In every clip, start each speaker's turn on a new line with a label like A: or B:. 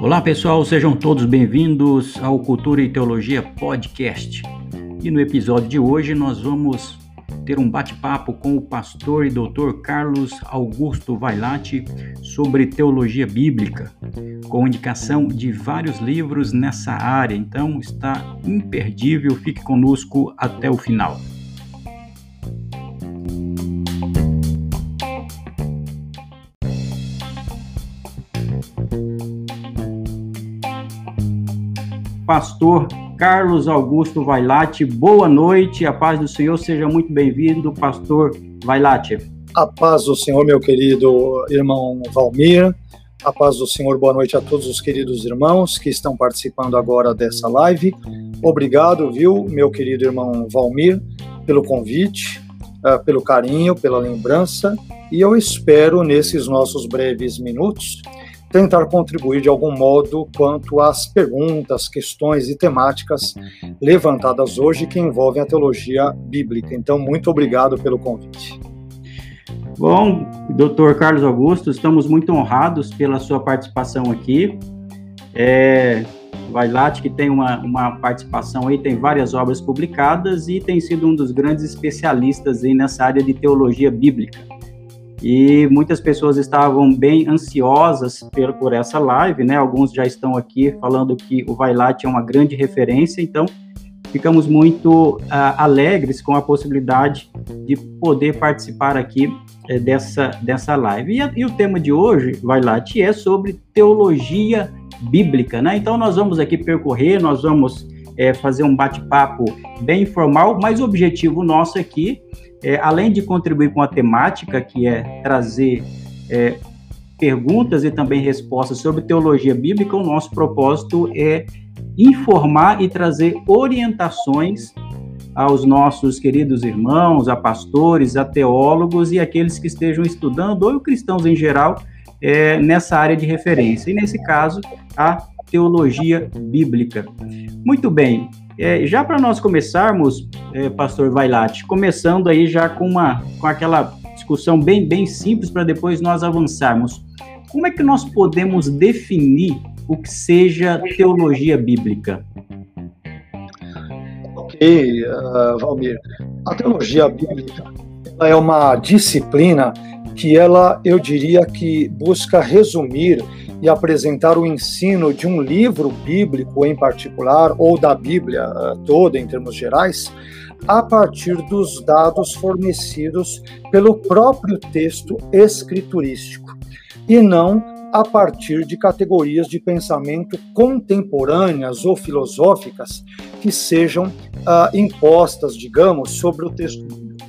A: Olá pessoal, sejam todos bem-vindos ao Cultura e Teologia Podcast. E no episódio de hoje nós vamos ter um bate-papo com o pastor e doutor Carlos Augusto Vailate sobre teologia bíblica, com indicação de vários livros nessa área. Então está imperdível, fique conosco até o final. Pastor Carlos Augusto Vailate. Boa noite, a paz do Senhor, seja muito bem-vindo, pastor Vailate.
B: A paz do Senhor, meu querido irmão Valmir. A paz do Senhor, boa noite a todos os queridos irmãos que estão participando agora dessa live. Obrigado, viu, meu querido irmão Valmir, pelo convite, uh, pelo carinho, pela lembrança. E eu espero, nesses nossos breves minutos, tentar contribuir de algum modo quanto às perguntas, questões e temáticas levantadas hoje que envolvem a teologia bíblica. Então, muito obrigado pelo convite.
A: Bom, doutor Carlos Augusto, estamos muito honrados pela sua participação aqui. É, Vailate, que tem uma, uma participação aí, tem várias obras publicadas e tem sido um dos grandes especialistas aí nessa área de teologia bíblica e muitas pessoas estavam bem ansiosas por, por essa live, né? Alguns já estão aqui falando que o Vailate é uma grande referência, então ficamos muito uh, alegres com a possibilidade de poder participar aqui eh, dessa, dessa live. E, a, e, o tema de hoje, Vailate, é sobre teologia bíblica, né? Então nós vamos aqui percorrer, nós vamos eh, fazer um bate-papo bem informal, mas o objetivo nosso aqui é, além de contribuir com a temática, que é trazer é, perguntas e também respostas sobre teologia bíblica, o nosso propósito é informar e trazer orientações aos nossos queridos irmãos, a pastores, a teólogos e aqueles que estejam estudando, ou cristãos em geral, é, nessa área de referência. E nesse caso, a teologia bíblica. Muito bem, é, já para nós começarmos, é, Pastor Vailate, começando aí já com uma com aquela discussão bem bem simples para depois nós avançarmos. Como é que nós podemos definir o que seja teologia bíblica?
B: Ok, uh, Valmir. A teologia bíblica é uma disciplina que ela, eu diria que busca resumir e apresentar o ensino de um livro bíblico em particular, ou da Bíblia eh, toda em termos gerais, a partir dos dados fornecidos pelo próprio texto escriturístico, e não a partir de categorias de pensamento contemporâneas ou filosóficas que sejam uh, impostas, digamos, sobre o texto bíblico.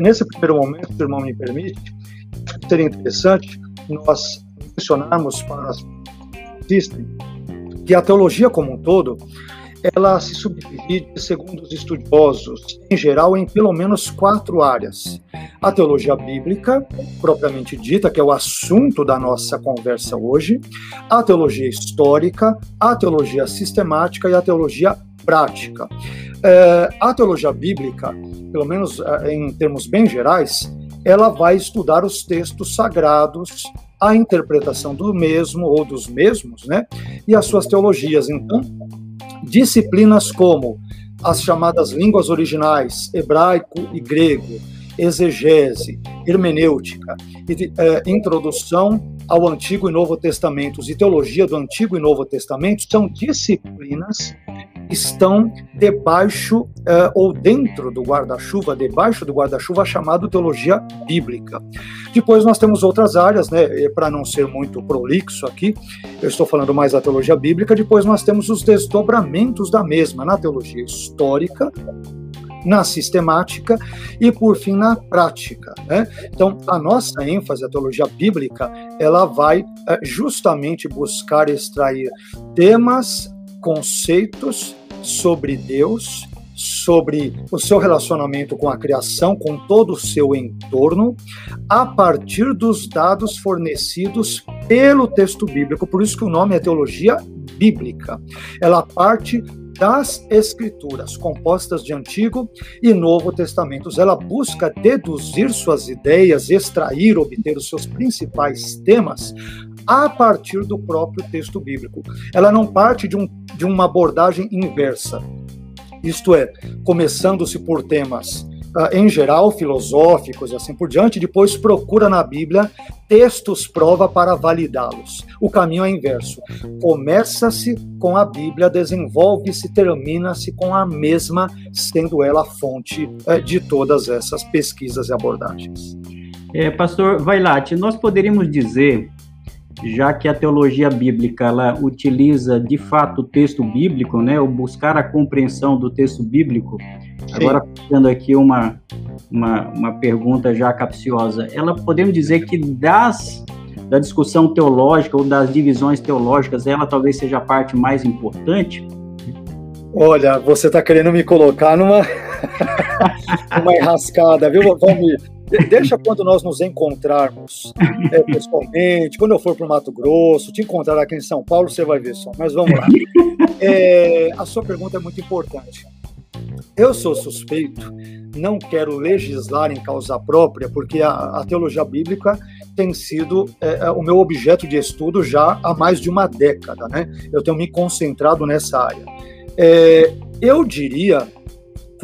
B: Nesse primeiro momento, se o irmão me permite, seria interessante nós mencionarmos para as existem que a teologia como um todo ela se subdivide, segundo os estudiosos, em geral, em pelo menos quatro áreas. A teologia bíblica, propriamente dita, que é o assunto da nossa conversa hoje, a teologia histórica, a teologia sistemática e a teologia prática. É, a teologia bíblica, pelo menos é, em termos bem gerais, ela vai estudar os textos sagrados a interpretação do mesmo ou dos mesmos, né? E as suas teologias. Então, disciplinas como as chamadas línguas originais, hebraico e grego, exegese, hermenêutica, e, é, introdução ao Antigo e Novo Testamentos e teologia do Antigo e Novo Testamento são disciplinas estão debaixo uh, ou dentro do guarda-chuva, debaixo do guarda-chuva chamado teologia bíblica. Depois nós temos outras áreas, né, para não ser muito prolixo aqui, eu estou falando mais da teologia bíblica, depois nós temos os desdobramentos da mesma na teologia histórica, na sistemática e, por fim, na prática. Né? Então, a nossa ênfase, a teologia bíblica, ela vai eh, justamente buscar extrair temas conceitos sobre Deus, sobre o seu relacionamento com a criação, com todo o seu entorno, a partir dos dados fornecidos pelo texto bíblico. Por isso que o nome é teologia bíblica. Ela parte das Escrituras, compostas de Antigo e Novo Testamentos. Ela busca deduzir suas ideias, extrair, obter os seus principais temas a partir do próprio texto bíblico. Ela não parte de, um, de uma abordagem inversa, isto é, começando-se por temas uh, em geral, filosóficos e assim por diante, depois procura na Bíblia textos prova para validá-los. O caminho é inverso. Começa-se com a Bíblia, desenvolve-se, termina-se com a mesma, sendo ela a fonte uh, de todas essas pesquisas e abordagens.
A: É, pastor Vailate, nós poderíamos dizer já que a teologia bíblica ela utiliza de fato o texto bíblico, né, o buscar a compreensão do texto bíblico. Sim. Agora fazendo aqui uma, uma uma pergunta já capciosa, ela podemos dizer que das da discussão teológica ou das divisões teológicas, ela talvez seja a parte mais importante?
B: Olha, você está querendo me colocar numa, numa enrascada, viu, Valmir? Deixa quando nós nos encontrarmos é, pessoalmente, quando eu for para o Mato Grosso, te encontrar aqui em São Paulo, você vai ver só. Mas vamos lá. É, a sua pergunta é muito importante. Eu sou suspeito, não quero legislar em causa própria, porque a, a teologia bíblica tem sido é, é, o meu objeto de estudo já há mais de uma década, né? Eu tenho me concentrado nessa área. É, eu diria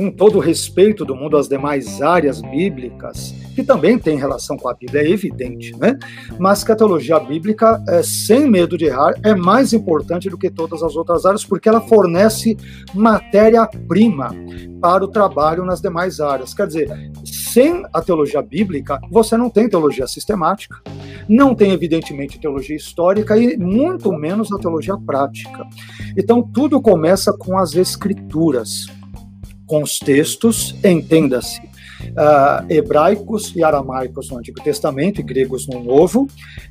B: com todo o respeito do mundo às demais áreas bíblicas, que também tem relação com a Bíblia, é evidente, né? Mas que a teologia bíblica, é, sem medo de errar, é mais importante do que todas as outras áreas, porque ela fornece matéria-prima para o trabalho nas demais áreas. Quer dizer, sem a teologia bíblica, você não tem teologia sistemática, não tem, evidentemente, teologia histórica e muito menos a teologia prática. Então, tudo começa com as escrituras com os textos, entenda-se, uh, hebraicos e aramaicos no Antigo Testamento e gregos no Novo,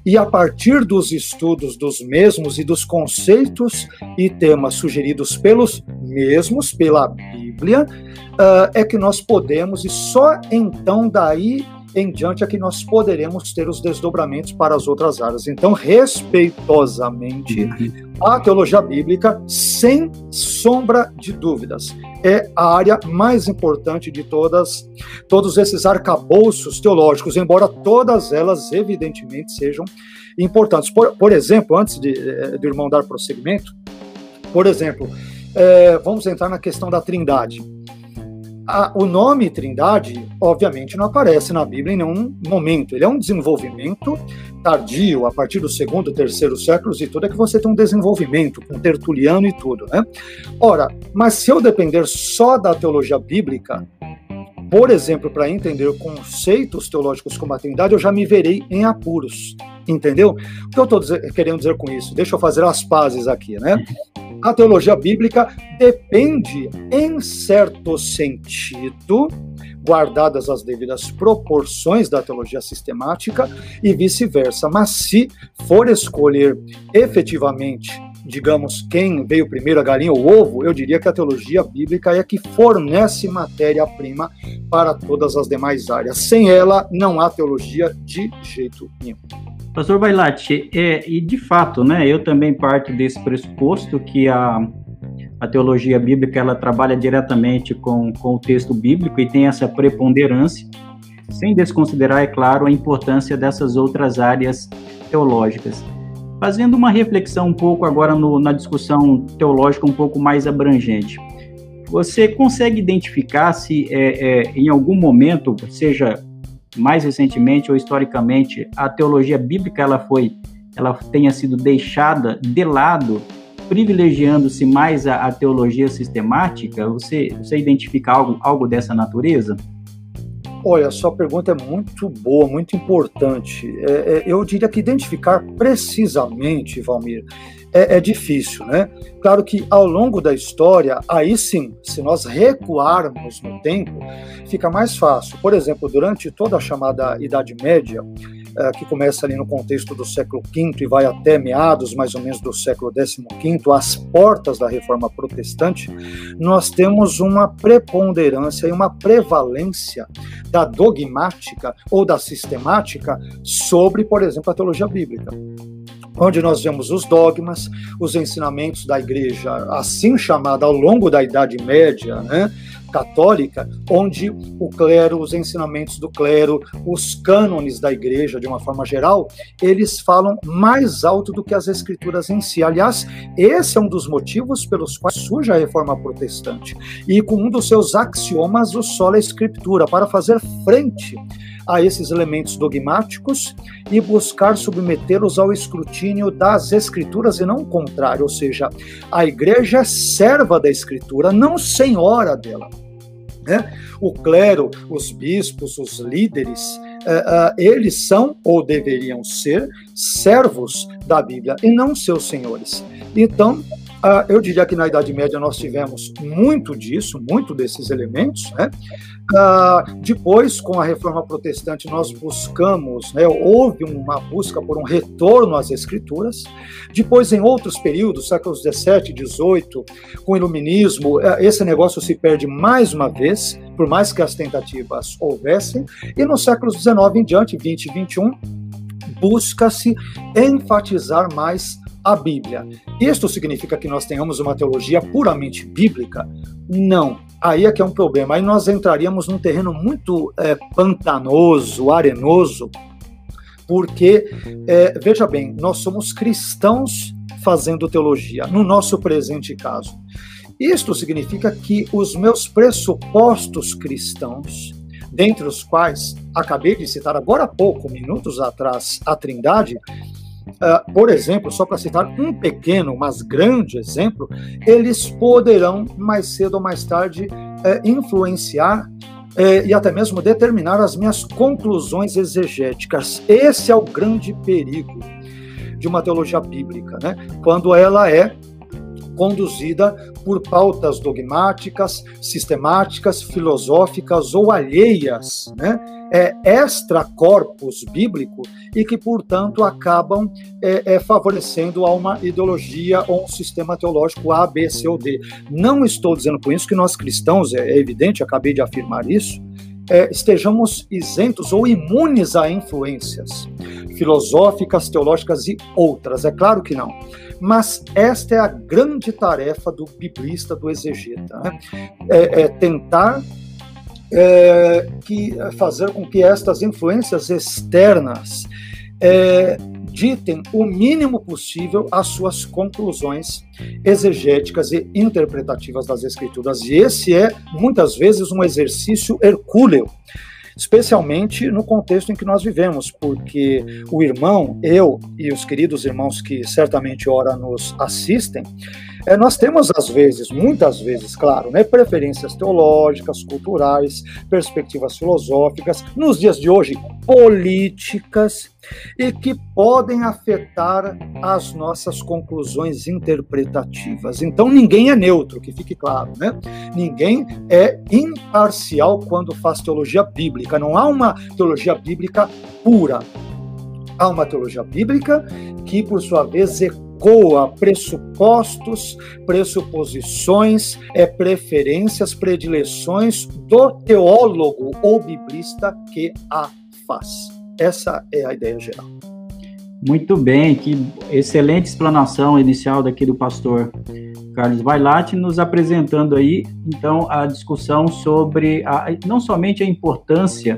B: e a partir dos estudos dos mesmos e dos conceitos e temas sugeridos pelos mesmos, pela Bíblia, uh, é que nós podemos, e só então daí em diante é que nós poderemos ter os desdobramentos para as outras áreas. Então, respeitosamente, uhum. a teologia bíblica, sem sombra de dúvidas, é a área mais importante de todas, todos esses arcabouços teológicos, embora todas elas, evidentemente, sejam importantes. Por, por exemplo, antes de, eh, do irmão dar prosseguimento, por exemplo, é, vamos entrar na questão da trindade a, o nome Trindade, obviamente, não aparece na Bíblia em nenhum momento. Ele é um desenvolvimento tardio, a partir do segundo, terceiro séculos e tudo, é que você tem um desenvolvimento com Tertuliano e tudo, né? Ora, mas se eu depender só da teologia bíblica, por exemplo, para entender conceitos teológicos como a Trindade, eu já me verei em apuros, entendeu? O que eu estou querendo dizer com isso? Deixa eu fazer as pazes aqui, né? A teologia bíblica depende, em certo sentido, guardadas as devidas proporções da teologia sistemática e vice-versa. Mas se for escolher efetivamente, digamos, quem veio primeiro, a galinha ou o ovo, eu diria que a teologia bíblica é a que fornece matéria-prima para todas as demais áreas. Sem ela, não há teologia de jeito nenhum.
A: Pastor Bailate, é, e de fato, né, eu também parto desse pressuposto que a, a teologia bíblica ela trabalha diretamente com, com o texto bíblico e tem essa preponderância, sem desconsiderar, é claro, a importância dessas outras áreas teológicas. Fazendo uma reflexão um pouco agora no, na discussão teológica um pouco mais abrangente, você consegue identificar se é, é, em algum momento, seja mais recentemente ou historicamente, a teologia bíblica ela foi, ela tenha sido deixada de lado, privilegiando-se mais a, a, teologia sistemática? Você, você identifica algo, algo dessa natureza?
B: Olha, a sua pergunta é muito boa, muito importante. É, é, eu diria que identificar precisamente, Valmir, é, é, difícil, né? Claro que ao longo da história, aí sim, se nós recuarmos no tempo, fica mais fácil. Por exemplo, durante toda a chamada Idade Média, é, que começa ali no contexto do século V e vai até meados mais ou menos do século XV, às portas da Reforma Protestante, nós temos uma preponderância e uma prevalência da dogmática ou da sistemática sobre, por exemplo, a teologia bíblica. Onde nós vemos os dogmas, os ensinamentos da igreja, assim chamada ao longo da Idade Média, né, católica, onde o clero, os ensinamentos do clero, os cânones da igreja, de uma forma geral, eles falam mais alto do que as escrituras em si. Aliás, esse é um dos motivos pelos quais surge a reforma protestante. E com um dos seus axiomas, o sola escritura, para fazer frente a esses elementos dogmáticos e buscar submetê-los ao escrutínio das escrituras e não o contrário, ou seja, a igreja é serva da escritura, não senhora dela. Né? O clero, os bispos, os líderes, uh, uh, eles são ou deveriam ser servos da Bíblia e não seus senhores. Então, Uh, eu diria que na Idade Média nós tivemos muito disso, muito desses elementos. Né? Uh, depois, com a Reforma Protestante, nós buscamos, né, houve uma busca por um retorno às Escrituras. Depois, em outros períodos, séculos 17, 18, com o Iluminismo, uh, esse negócio se perde mais uma vez, por mais que as tentativas houvessem. E no século 19 em diante, 20 e 21, busca-se enfatizar mais a Bíblia. Isto significa que nós tenhamos uma teologia puramente bíblica? Não. Aí é que é um problema. Aí nós entraríamos num terreno muito é, pantanoso, arenoso, porque, é, veja bem, nós somos cristãos fazendo teologia, no nosso presente caso. Isto significa que os meus pressupostos cristãos, dentre os quais acabei de citar agora há pouco, minutos atrás, a Trindade, Uh, por exemplo, só para citar um pequeno, mas grande exemplo, eles poderão mais cedo ou mais tarde uh, influenciar uh, e até mesmo determinar as minhas conclusões exegéticas. Esse é o grande perigo de uma teologia bíblica, né? Quando ela é conduzida por pautas dogmáticas, sistemáticas, filosóficas ou alheias, né? É, extra corpus bíblico e que, portanto, acabam é, é, favorecendo a uma ideologia ou um sistema teológico A, B, C ou D. Não estou dizendo com isso que nós cristãos, é, é evidente, acabei de afirmar isso, é, estejamos isentos ou imunes a influências filosóficas, teológicas e outras. É claro que não. Mas esta é a grande tarefa do biblista, do exegeta, né? é, é tentar é, que, fazer com que estas influências externas é, ditem o mínimo possível as suas conclusões exegéticas e interpretativas das escrituras. E esse é, muitas vezes, um exercício hercúleo especialmente no contexto em que nós vivemos, porque o irmão, eu e os queridos irmãos que certamente ora nos assistem, é, nós temos, às vezes, muitas vezes, claro, né, preferências teológicas, culturais, perspectivas filosóficas, nos dias de hoje, políticas, e que podem afetar as nossas conclusões interpretativas. Então, ninguém é neutro, que fique claro, né? Ninguém é imparcial quando faz teologia bíblica. Não há uma teologia bíblica pura. Há uma teologia bíblica que, por sua vez, ecoa pressupostos, pressuposições, é, preferências, predileções do teólogo ou biblista que a faz. Essa é a ideia geral.
A: Muito bem, que excelente explanação inicial daqui do pastor Carlos Vailate, nos apresentando aí, então, a discussão sobre a, não somente a importância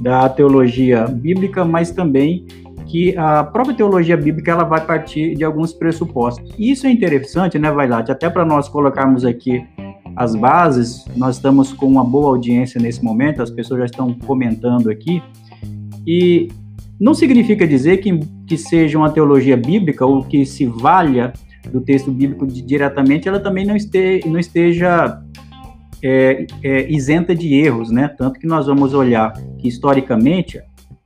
A: da teologia bíblica, mas também que a própria teologia bíblica ela vai partir de alguns pressupostos. E isso é interessante, né, Vailate? Até para nós colocarmos aqui as bases, nós estamos com uma boa audiência nesse momento, as pessoas já estão comentando aqui, e não significa dizer que, que seja uma teologia bíblica ou que se valha do texto bíblico diretamente, ela também não, este, não esteja é, é, isenta de erros, né? Tanto que nós vamos olhar que historicamente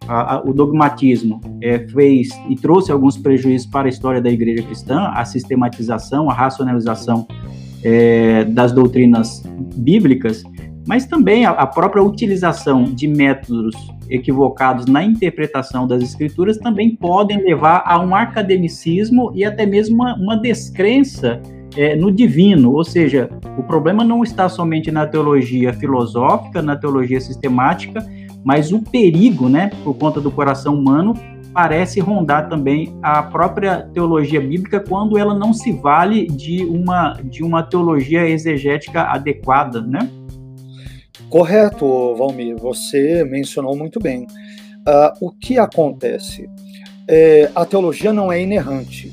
A: a, a, o dogmatismo é, fez e trouxe alguns prejuízos para a história da igreja cristã, a sistematização, a racionalização é, das doutrinas bíblicas, mas também a, a, própria utilização de métodos equivocados na interpretação das escrituras também podem levar a um academicismo e até mesmo uma, uma descrença é, no divino, ou seja, o problema não está somente na teologia filosófica, na teologia sistemática, mas o perigo, né, por conta do coração humano, parece rondar também a própria teologia bíblica quando ela não se vale de uma, de uma teologia exegética adequada, né?
B: Correto, Valmir, você mencionou muito bem. Uh, o que acontece? É, a teologia não é inerrante.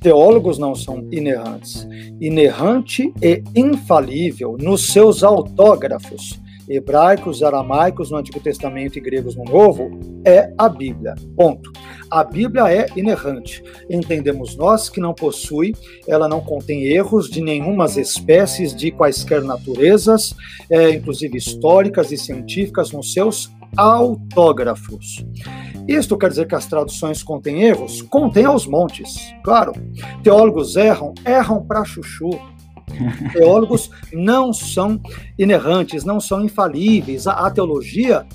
B: Teólogos não são inerrantes. Inerrante e infalível nos seus autógrafos hebraicos, aramaicos no Antigo Testamento e gregos no Novo, é a Bíblia. Ponto. A Bíblia é inerrante. Entendemos nós que não possui, ela não contém erros de nenhumas espécies de quaisquer naturezas, é, inclusive históricas e científicas, nos seus autógrafos. Isto quer dizer que as traduções contêm erros? Contém aos montes, claro. Teólogos erram, erram para chuchu. Teólogos não são inerrantes, não são infalíveis. A, a teologia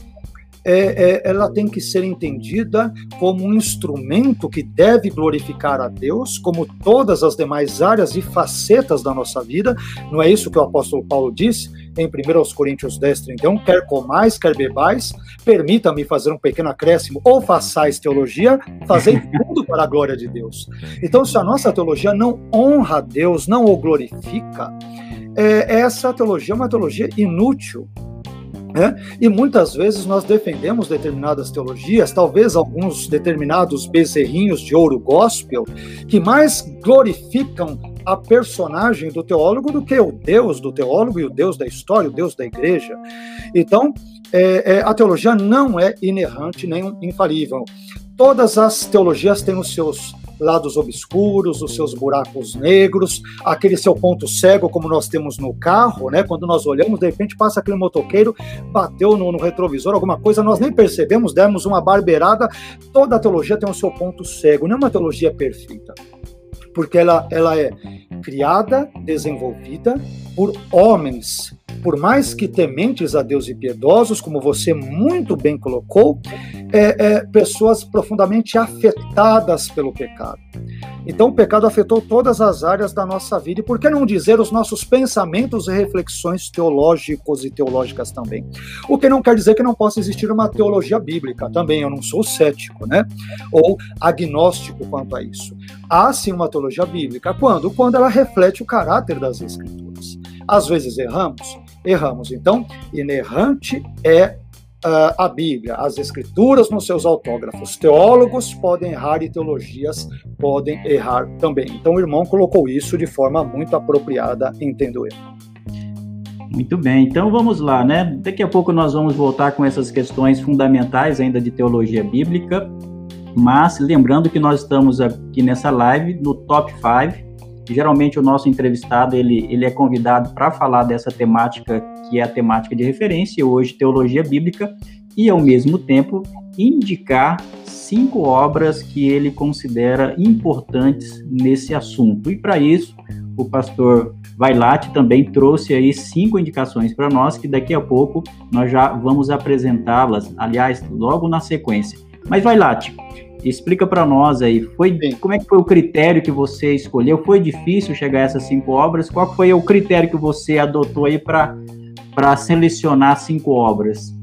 B: é, é, ela tem que ser entendida como um instrumento que deve glorificar a Deus, como todas as demais áreas e facetas da nossa vida. Não é isso que o apóstolo Paulo disse em 1 Coríntios 10, 31? Quer comais, quer bebais, permita-me fazer um pequeno acréscimo, ou façais teologia, fazei tudo para a glória de Deus. Então, se a nossa teologia não honra a Deus, não o glorifica, é, essa teologia é uma teologia inútil. É? E muitas vezes nós defendemos determinadas teologias, talvez alguns determinados bezerrinhos de ouro gospel, que mais glorificam a personagem do teólogo do que o Deus do teólogo e o Deus da história, o Deus da igreja. Então, é, é, a teologia não é inerrante nem infalível. Todas as teologias têm os seus lados obscuros, os seus buracos negros, aquele seu ponto cego, como nós temos no carro, né? Quando nós olhamos, de repente passa aquele motoqueiro, bateu no, no retrovisor, alguma coisa, nós nem percebemos, demos uma barbeirada. Toda teologia tem o seu ponto cego, não é uma teologia perfeita porque ela, ela é criada, desenvolvida por homens, por mais que tementes a Deus e piedosos, como você muito bem colocou, é, é, pessoas profundamente afetadas pelo pecado. Então, o pecado afetou todas as áreas da nossa vida, e por que não dizer os nossos pensamentos e reflexões teológicos e teológicas também? O que não quer dizer que não possa existir uma teologia bíblica também, eu não sou cético, né? Ou agnóstico quanto a isso. Há sim uma teologia bíblica. Quando? Quando ela reflete o caráter das Escrituras. Às vezes erramos, erramos. Então, inerrante é uh, a Bíblia, as Escrituras nos seus autógrafos. Teólogos podem errar e teologias podem errar também. Então, o irmão colocou isso de forma muito apropriada, entendo eu.
A: Muito bem, então vamos lá, né? Daqui a pouco nós vamos voltar com essas questões fundamentais ainda de teologia bíblica, mas lembrando que nós estamos aqui nessa live no Top 5, geralmente o nosso entrevistado ele, ele é convidado para falar dessa temática que é a temática de referência, hoje teologia bíblica, e ao mesmo tempo indicar cinco obras que ele considera importantes nesse assunto. E para isso, o pastor Vailate também trouxe aí cinco indicações para nós, que daqui a pouco nós já vamos apresentá-las, aliás, logo na sequência. Mas Vailate, Explica para nós aí, foi Sim. como é que foi o critério que você escolheu? Foi difícil chegar a essas cinco obras? Qual foi o critério que você adotou aí para para selecionar cinco obras?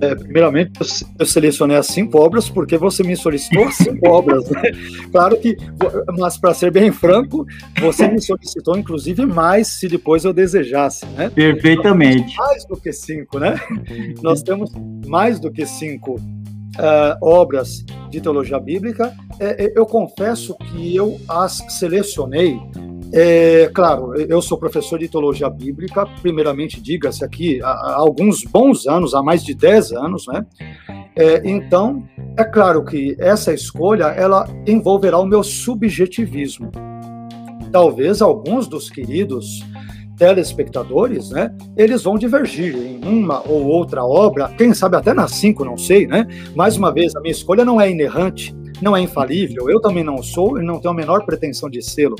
B: É, primeiramente, eu selecionei as cinco obras porque você me solicitou as cinco obras. Né? Claro que, mas para ser bem franco, você me solicitou inclusive mais se depois eu desejasse. Né?
A: Perfeitamente.
B: Mais do que cinco, né? Nós temos mais do que cinco uh, obras de teologia bíblica, é, é, eu confesso que eu as selecionei. É, claro, eu sou professor de teologia bíblica, primeiramente, diga-se aqui, há, há, alguns bons anos, há mais de 10 anos, né? É, então, é claro que essa escolha, ela envolverá o meu subjetivismo. Talvez alguns dos queridos telespectadores, né, eles vão divergir em uma ou outra obra, quem sabe até nas cinco, não sei, né? Mais uma vez, a minha escolha não é inerrante, não é infalível, eu também não sou e não tenho a menor pretensão de sê-lo,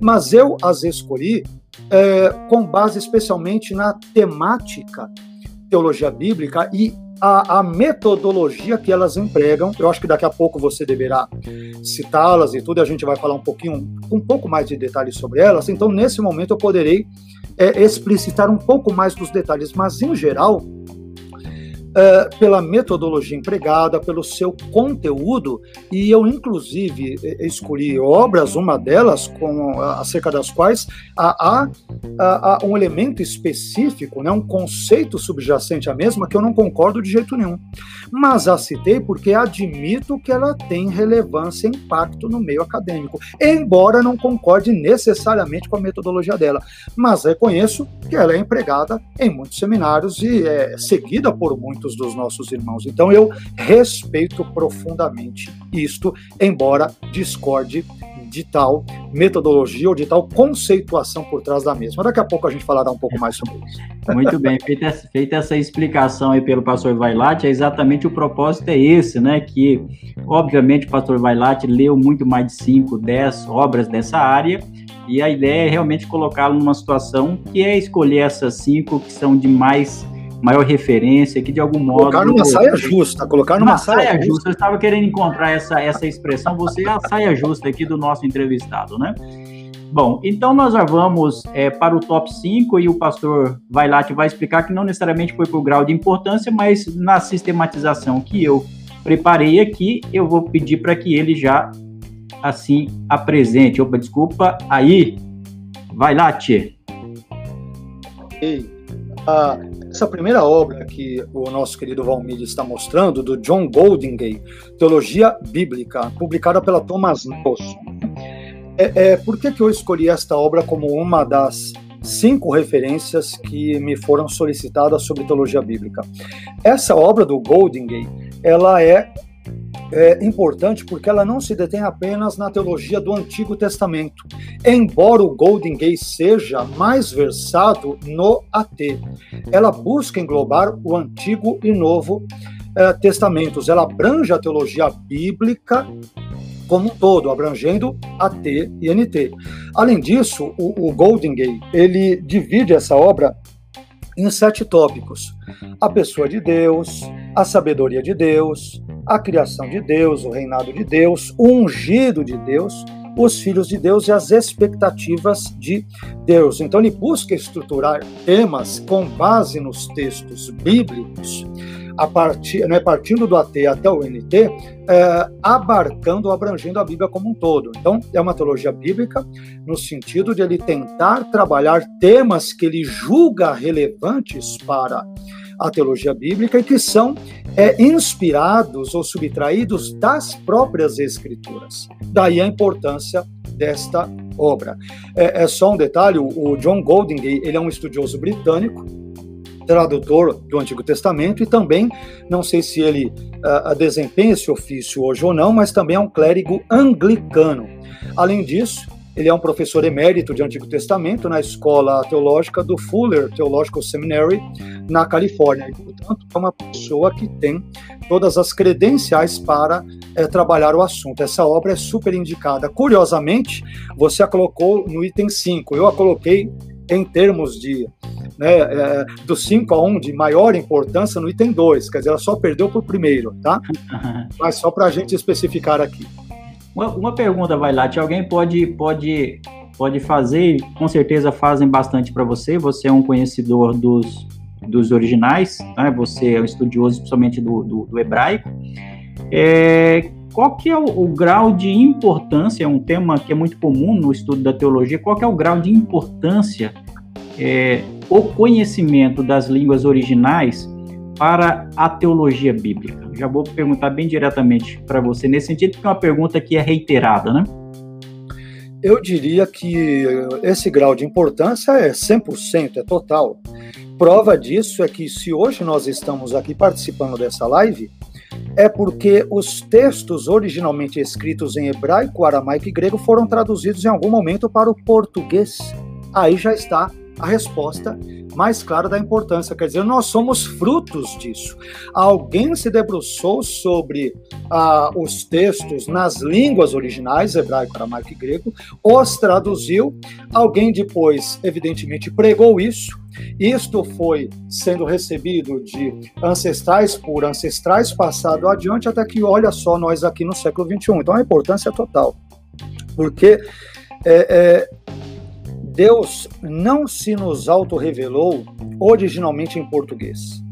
B: mas eu as escolhi é, com base especialmente na temática teologia bíblica e a, a, metodologia que elas empregam. Eu acho que daqui a pouco você deverá citá-las e tudo, e a gente vai falar um pouquinho, um pouco mais de detalhes sobre elas. Então, nesse momento, eu poderei é, explicitar um pouco mais dos detalhes, mas em geral, é, pela metodologia empregada, pelo seu conteúdo, e eu, inclusive, escolhi obras, uma delas, com, acerca das quais há, há, há um elemento específico, né, um conceito subjacente à mesma, que eu não concordo de jeito nenhum. Mas a citei porque admito que ela tem relevância e impacto no meio acadêmico, embora não concorde necessariamente com a metodologia dela, mas reconheço que ela é empregada em muitos seminários e é seguida por muitos dos nossos irmãos. Então eu respeito profundamente isto, embora discorde de tal metodologia ou de tal conceituação por trás da mesma. Daqui a pouco a gente falará um pouco mais sobre isso.
A: Muito bem, feita, feita essa explicação aí pelo pastor Vailate, é exatamente o propósito é esse, né? Que, obviamente, o pastor Vailate leu muito mais de 5, 10 obras dessa área, e a ideia é realmente colocá-lo numa situação que é escolher essas cinco que são de mais maior referência, que de algum modo.
B: Colocar numa saia justa, colocar numa saia, saia, justa.
A: Eu estava querendo encontrar essa, essa expressão, você é a saia justa aqui do nosso entrevistado, né? Bom, então nós já vamos é, para o top 5 e o pastor vai lá que vai explicar que não necessariamente foi por grau de importância, mas na sistematização que eu preparei aqui, eu vou pedir para que ele já assim apresente. Opa, desculpa, aí, vai lá, Tchê.
B: Ei, ah, essa primeira obra que o nosso querido Valmir está mostrando, do John Goldingay, Teologia Bíblica, publicada pela Thomas Nelson. É, é, por que, que eu escolhi esta obra como uma das cinco referências que me foram solicitadas sobre teologia bíblica? Essa obra do Goldingay, ela é é importante porque ela não se detém apenas na teologia do Antigo Testamento, embora o Golden Gate seja mais versado no AT. Ela busca englobar o Antigo e Novo é, Testamentos. Ela abrange a teologia bíblica como um todo, abrangendo AT e NT. Além disso, o, o Golden ele divide essa obra em sete tópicos: a pessoa de Deus, a sabedoria de Deus, a criação de Deus, o reinado de Deus, o ungido de Deus, os filhos de Deus e as expectativas de Deus. Então ele busca estruturar temas com base nos textos bíblicos, a partir, né, partindo do AT até o NT, é, abarcando, abrangendo a Bíblia como um todo. Então é uma teologia bíblica no sentido de ele tentar trabalhar temas que ele julga relevantes para a teologia bíblica e que são é, inspirados ou subtraídos das próprias escrituras. Daí a importância desta obra. É, é só um detalhe: o John Goldingay ele é um estudioso britânico, tradutor do Antigo Testamento e também, não sei se ele uh, desempenha esse ofício hoje ou não, mas também é um clérigo anglicano. Além disso, ele é um professor emérito de Antigo Testamento na Escola Teológica do Fuller Theological Seminary, na Califórnia. E, portanto, é uma pessoa que tem todas as credenciais para é, trabalhar o assunto. Essa obra é super indicada. Curiosamente, você a colocou no item 5. Eu a coloquei em termos de né, é, do 5 a 1 um, de maior importância no item 2, quer dizer, ela só perdeu para o primeiro, tá? Mas só para a gente especificar aqui.
A: Uma, uma pergunta, vai lá, alguém pode, pode, pode fazer, com certeza fazem bastante para você, você é um conhecedor dos, dos originais, né? você é um estudioso principalmente do, do, do hebraico. É, qual que é o, o, grau de importância, é um tema que é muito comum no estudo da teologia, qual que é o grau de importância é, o conhecimento das línguas originais para a teologia bíblica? Já vou perguntar bem diretamente para você nesse sentido, porque é uma pergunta que é reiterada, né?
B: Eu diria que esse grau de importância é 100%, é total. Prova disso é que se hoje nós estamos aqui participando dessa live, é porque os textos originalmente escritos em hebraico, aramaico e grego foram traduzidos em algum momento para o português. Aí já está a resposta mais clara da importância. Quer dizer, nós somos frutos disso. Alguém se debruçou sobre ah, os textos nas línguas originais, hebraico, aramaico e grego, os traduziu, alguém depois, evidentemente, pregou isso. Isto foi sendo recebido de ancestrais por ancestrais, passado adiante, até que, olha só, nós aqui no século XXI. Então, a importância é total. Porque é, é, Deus não se nos auto-revelou originalmente em português.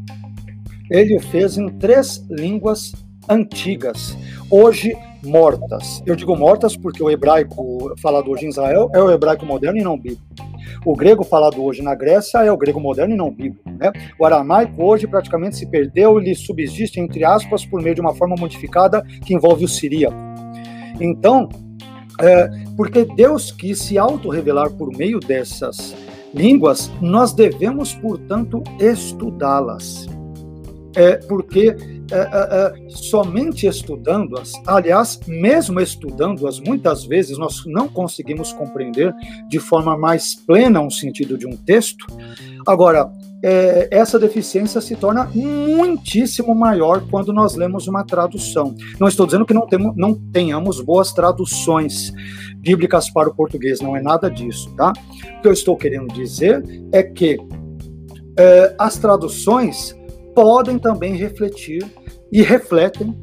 B: ele o fez em três línguas antigas, hoje mortas. Eu digo mortas porque o hebraico falado hoje em Israel é o hebraico moderno e não bíblico. O grego falado hoje na Grécia é o grego moderno e não bíblico. Né? O aramaico hoje praticamente se perdeu, ele subsiste, entre aspas, por meio de uma forma modificada que envolve o siríaco. Então, é, porque Deus quis se auto-revelar por meio dessas línguas, nós devemos, portanto, estudá-las. É, porque é, é, é, somente estudando-as, aliás, mesmo estudando-as, muitas vezes nós não conseguimos compreender de forma mais plena um sentido de um texto. Agora, é, essa deficiência se torna muitíssimo maior quando nós lemos uma tradução. Não estou dizendo que não, temos, não tenhamos boas traduções bíblicas para o português, não é nada disso, tá? O que eu estou querendo dizer é que é, as traduções podem também refletir e refletem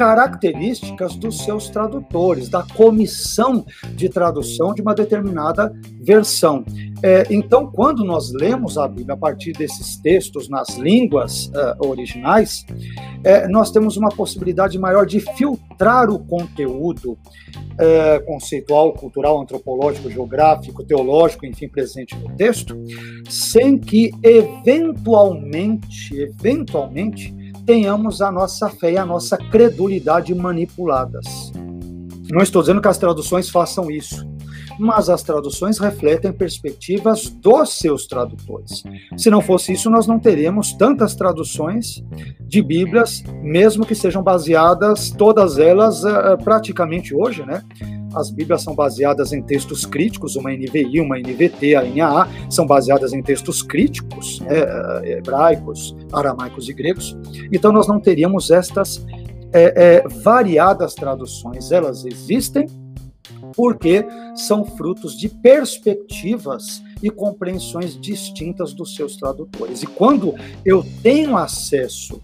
B: características dos seus tradutores, da comissão de tradução de uma determinada versão. É, então, quando nós lemos a Bíblia a partir desses textos nas línguas uh, originais, é, nós temos uma possibilidade maior de filtrar o conteúdo é, conceitual, cultural, antropológico, geográfico, teológico, enfim, presente no texto, sem que eventualmente, eventualmente, tenhamos a nossa fé e a nossa credulidade manipuladas. Não estou dizendo que as traduções façam isso, mas as traduções refletem perspectivas dos seus tradutores. Se não fosse isso, nós não teríamos tantas traduções de Bíblias, mesmo que sejam baseadas, todas elas, eh, praticamente hoje, né? As Bíblias são baseadas em textos críticos, uma NVI, uma NVT, a NAA, são baseadas em textos críticos, eh, hebraicos, aramaicos e gregos. Então nós não teríamos estas é, é, variadas traduções. Elas existem porque são frutos de perspectivas e compreensões distintas dos seus tradutores. E quando eu tenho acesso,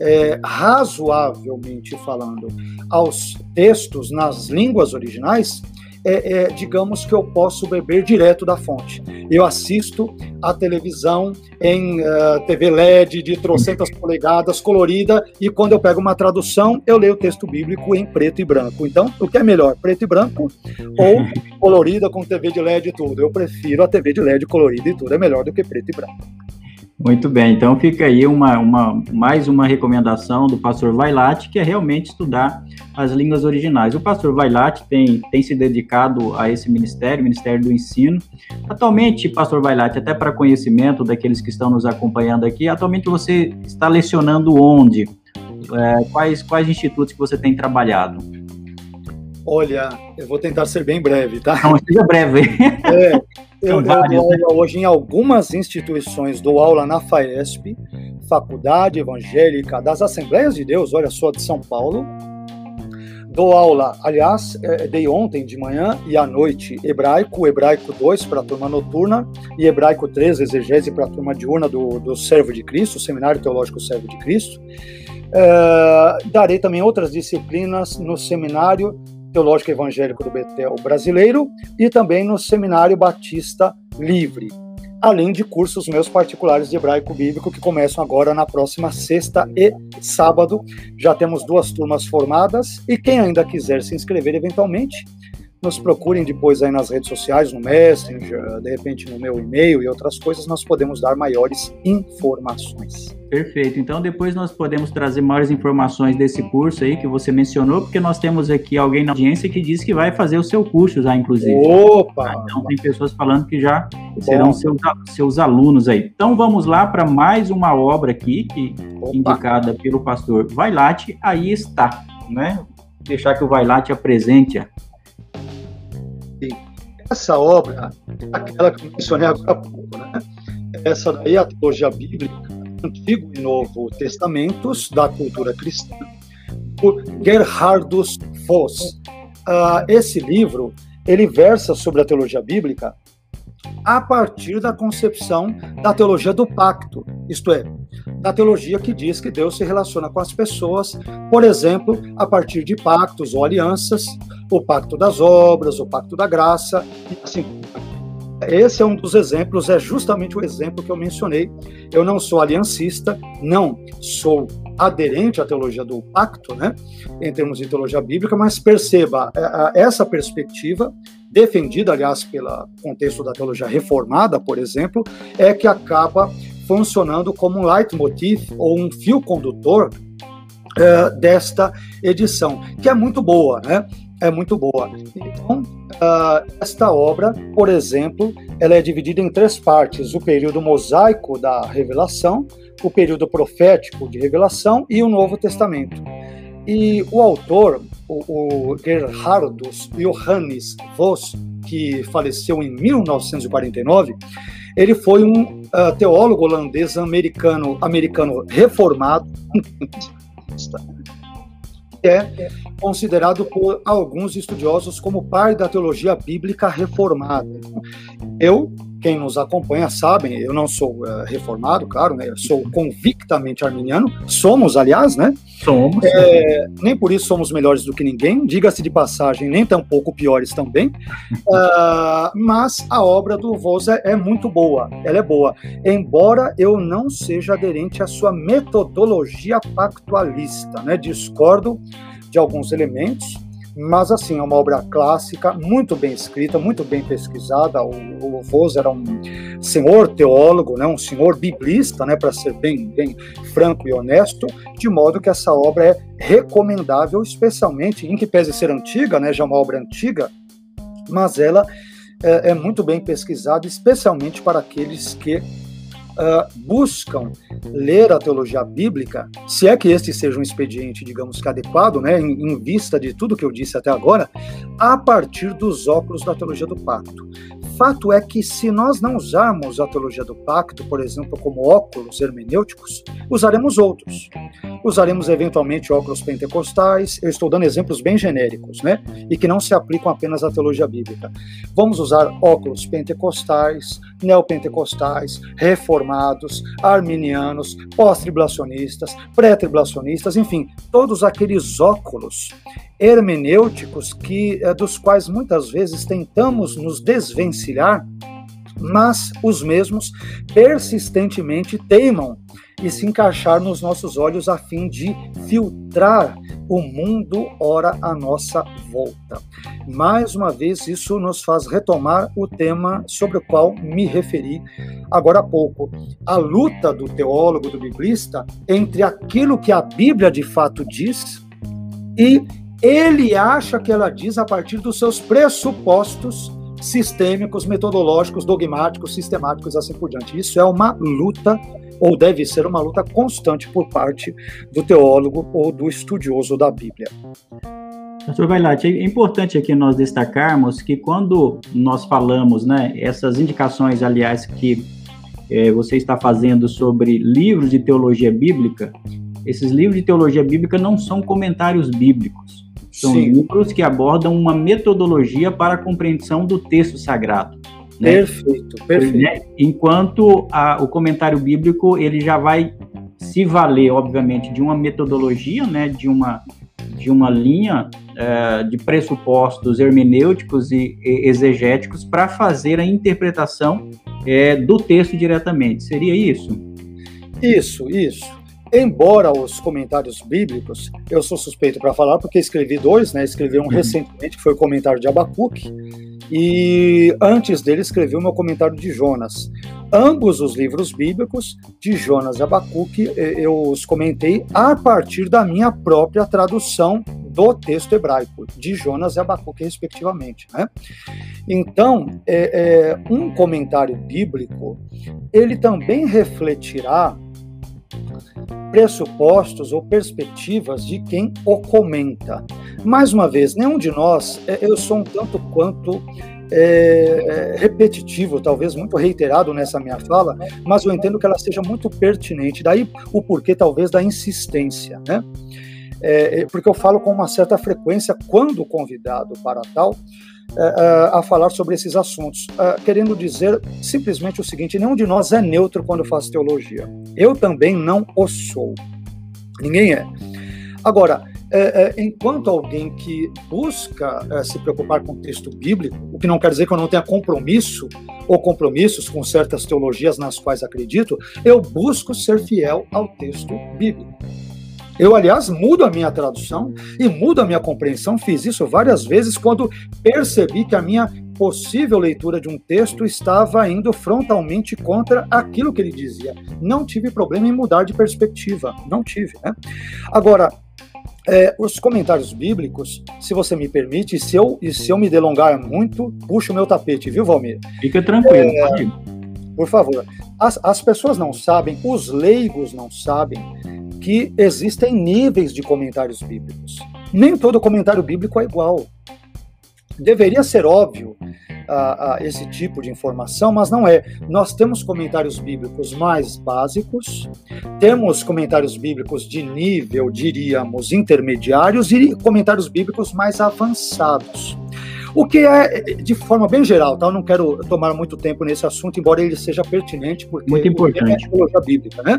B: é, razoavelmente falando, aos textos nas línguas originais, é, é, digamos que eu posso beber direto da fonte. Eu assisto a televisão em uh, eh, TV LED de trocentas polegadas, colorida, e quando eu pego uma tradução, eu leio o texto bíblico em preto e branco. Então, o que é melhor, preto e branco ou colorida com TV de LED e tudo? Eu prefiro a TV de LED colorida e tudo, é melhor do que preto e branco.
A: Muito bem, então fica aí uma, uma, mais uma recomendação do pastor Vailate, que é realmente estudar as línguas originais. O pastor Vailate tem, tem se dedicado a esse ministério, Ministério do Ensino. Atualmente, pastor Vailate, até para conhecimento daqueles que estão nos acompanhando aqui, atualmente você está lecionando onde? É, quais, quais institutos que você tem trabalhado?
B: Olha, eu vou tentar ser bem breve, tá?
A: Não, seja breve.
B: É, eu, eu dou aula hoje em algumas instituições, dou aula na FAESP, Faculdade Evangélica das Assembleias de Deus, olha só, de São Paulo. Dou aula, aliás, é, dei ontem de manhã e à noite hebraico, hebraico 2 para a turma noturna e hebraico 3, exegese para a turma diurna do, do Servo de Cristo, Seminário Teológico Servo de Cristo. É, darei também outras disciplinas no seminário Teológico Evangélico do Betel Brasileiro e também no Seminário Batista Livre, além de cursos meus particulares de hebraico bíblico que começam agora na próxima sexta e sábado. Já temos duas turmas formadas e quem ainda quiser se inscrever eventualmente, nos procurem depois aí nas redes sociais, no Messenger, de repente no meu e-mail e outras coisas, nós podemos dar maiores informações.
A: Perfeito. Então depois nós podemos trazer maiores informações desse curso aí que você mencionou, porque nós temos aqui alguém na audiência que disse que vai fazer o seu curso já, inclusive.
B: Opa!
A: Então tem pessoas falando que já serão seus, seus alunos aí. Então vamos lá para mais uma obra aqui, que, indicada pelo pastor Vailate, aí está, né? Deixar que o Vailate apresente -a.
B: Essa obra, aquela que eu mencionei agora há pouco, né? Essa daí é a teologia bíblica, Antigo e Novo Testamentos da cultura cristã, por Gerhardus Voss. Uh, esse livro ele versa sobre a teologia bíblica a partir da concepção da teologia do pacto, isto é, da teologia que diz que Deus se relaciona com as pessoas, por exemplo, a partir de pactos ou alianças, o pacto das obras, o pacto da graça, e assim. esse é um dos exemplos, é justamente o exemplo que eu mencionei. Eu não sou aliancista, não sou aderente à teologia do pacto, né, em termos de teologia bíblica, mas perceba, é, essa perspectiva, defendida, aliás, pelo contexto da teologia reformada, por exemplo, é que acaba funcionando como um leitmotiv ou um fio condutor é, desta edição, que é muito boa, né? É muito boa. Então, uh, esta obra, por exemplo, ela é dividida em três partes: o período mosaico da Revelação, o período profético de Revelação e o Novo Testamento. E o autor, o, o Gerhardus Johannes Voss, que faleceu em 1949, ele foi um uh, teólogo holandês americano, americano reformado, é considerado por alguns estudiosos como pai da teologia bíblica reformada. Eu quem nos acompanha sabem, eu não sou uh, reformado, claro, né? Eu sou convictamente arminiano. Somos, aliás, né?
A: Somos.
B: É, nem por isso somos melhores do que ninguém, diga-se de passagem, nem tampouco piores também. uh, mas a obra do Vosa é muito boa, ela é boa. Embora eu não seja aderente à sua metodologia pactualista, né? Discordo de alguns elementos, mas, assim, é uma obra clássica, muito bem escrita, muito bem pesquisada. O, o Voz era um senhor teólogo, né, um senhor biblista, né, para ser bem, bem franco e honesto, de modo que essa obra é recomendável, especialmente, em que pese ser antiga, né, já uma obra antiga, mas ela é, é muito bem pesquisada, especialmente para aqueles que uh, buscam ler a teologia bíblica, se é que este seja um expediente, digamos que adequado, né, em, em vista de tudo que eu disse até agora, a partir dos óculos da teologia do pacto. Fato é que se nós não usarmos a teologia do pacto, por exemplo, como óculos hermenêuticos, usaremos outros. Usaremos eventualmente óculos pentecostais, eu estou dando exemplos bem genéricos, né? E que não se aplicam apenas à teologia bíblica. Vamos usar óculos pentecostais, neopentecostais, reformados, arminianos, pós-tribulacionistas, pré-tribulacionistas, enfim, todos aqueles óculos hermenêuticos que eh, dos quais muitas vezes tentamos nos desvencilhar, mas os mesmos persistentemente teimam e se encaixar nos nossos olhos a fim de filtrar o mundo ora à nossa volta. Mais uma vez, isso nos faz retomar o tema sobre o qual me referi agora há pouco. A luta do teólogo, do biblista, entre aquilo que a Bíblia de fato diz e ele acha que ela diz a partir dos seus pressupostos sistêmicos, metodológicos, dogmáticos, sistemáticos, assim por diante. Isso é uma luta, ou deve ser uma luta constante por parte do teólogo ou do estudioso da Bíblia.
A: Pastor Vailate, é importante aqui nós destacarmos que quando nós falamos, né, essas indicações, aliás, que é, você está fazendo sobre livros de teologia bíblica, esses livros de teologia bíblica não são comentários bíblicos. São Sim. livros que abordam uma metodologia para a compreensão do texto sagrado.
B: Né? Perfeito, perfeito. Né?
A: Enquanto a, o comentário bíblico ele já vai se valer, obviamente, de uma metodologia, né, de uma de uma linha uh, de pressupostos hermenêuticos e, e exegéticos para fazer a interpretação uh, do texto diretamente. Seria isso?
B: Isso, isso. Embora os comentários bíblicos, eu sou suspeito para falar porque escrevi dois, né? Escrevi um uhum. recentemente que foi o comentário de Abacuque e antes dele escrevi o meu comentário de Jonas. Ambos os livros bíblicos de Jonas e Abacuque eu os comentei a partir da minha própria tradução do texto hebraico, de Jonas e Abacuque, respectivamente. Né? Então, é, é, um comentário bíblico, ele também refletirá pressupostos ou perspectivas de quem o comenta. Mais uma vez, nenhum de nós, é, eu sou um tanto quanto é, é, repetitivo, talvez muito reiterado nessa minha fala, mas eu entendo que ela seja muito pertinente. Daí o porquê, talvez, da insistência, né? É, é porque eu falo com uma certa frequência, quando convidado para tal, é, é, a falar sobre esses assuntos, querendo dizer simplesmente o seguinte: nenhum de nós é neutro quando faz teologia. Eu também não o sou. Ninguém é. Agora, é, é, enquanto alguém que busca é, se preocupar com o texto bíblico, o que não quer dizer que eu não tenha compromisso ou compromissos com certas teologias nas quais acredito, eu busco ser fiel ao texto bíblico. Eu, aliás, mudo a minha tradução e mudo a minha compreensão. Fiz isso várias vezes quando percebi que a minha possível leitura de um texto estava indo frontalmente contra aquilo que ele dizia. Não tive problema em mudar de perspectiva. Não tive, né? Agora, é, os comentários bíblicos, se você me permite, se eu, e se eu me delongar muito, puxa o meu tapete, viu, Valmir?
A: Fica tranquilo, é, pode ir.
B: Por favor. As, as pessoas não sabem, os leigos não sabem que existem níveis de comentários bíblicos. Nem todo comentário bíblico é igual. Deveria ser óbvio uh, uh, esse tipo de informação, mas não é. Nós temos comentários bíblicos mais básicos, temos comentários bíblicos de nível, diríamos, intermediários e comentários bíblicos mais avançados. O que é, de forma bem geral, tá? Eu não quero tomar muito tempo nesse assunto, embora ele seja pertinente, porque
A: muito importante.
B: é a bíblica, né?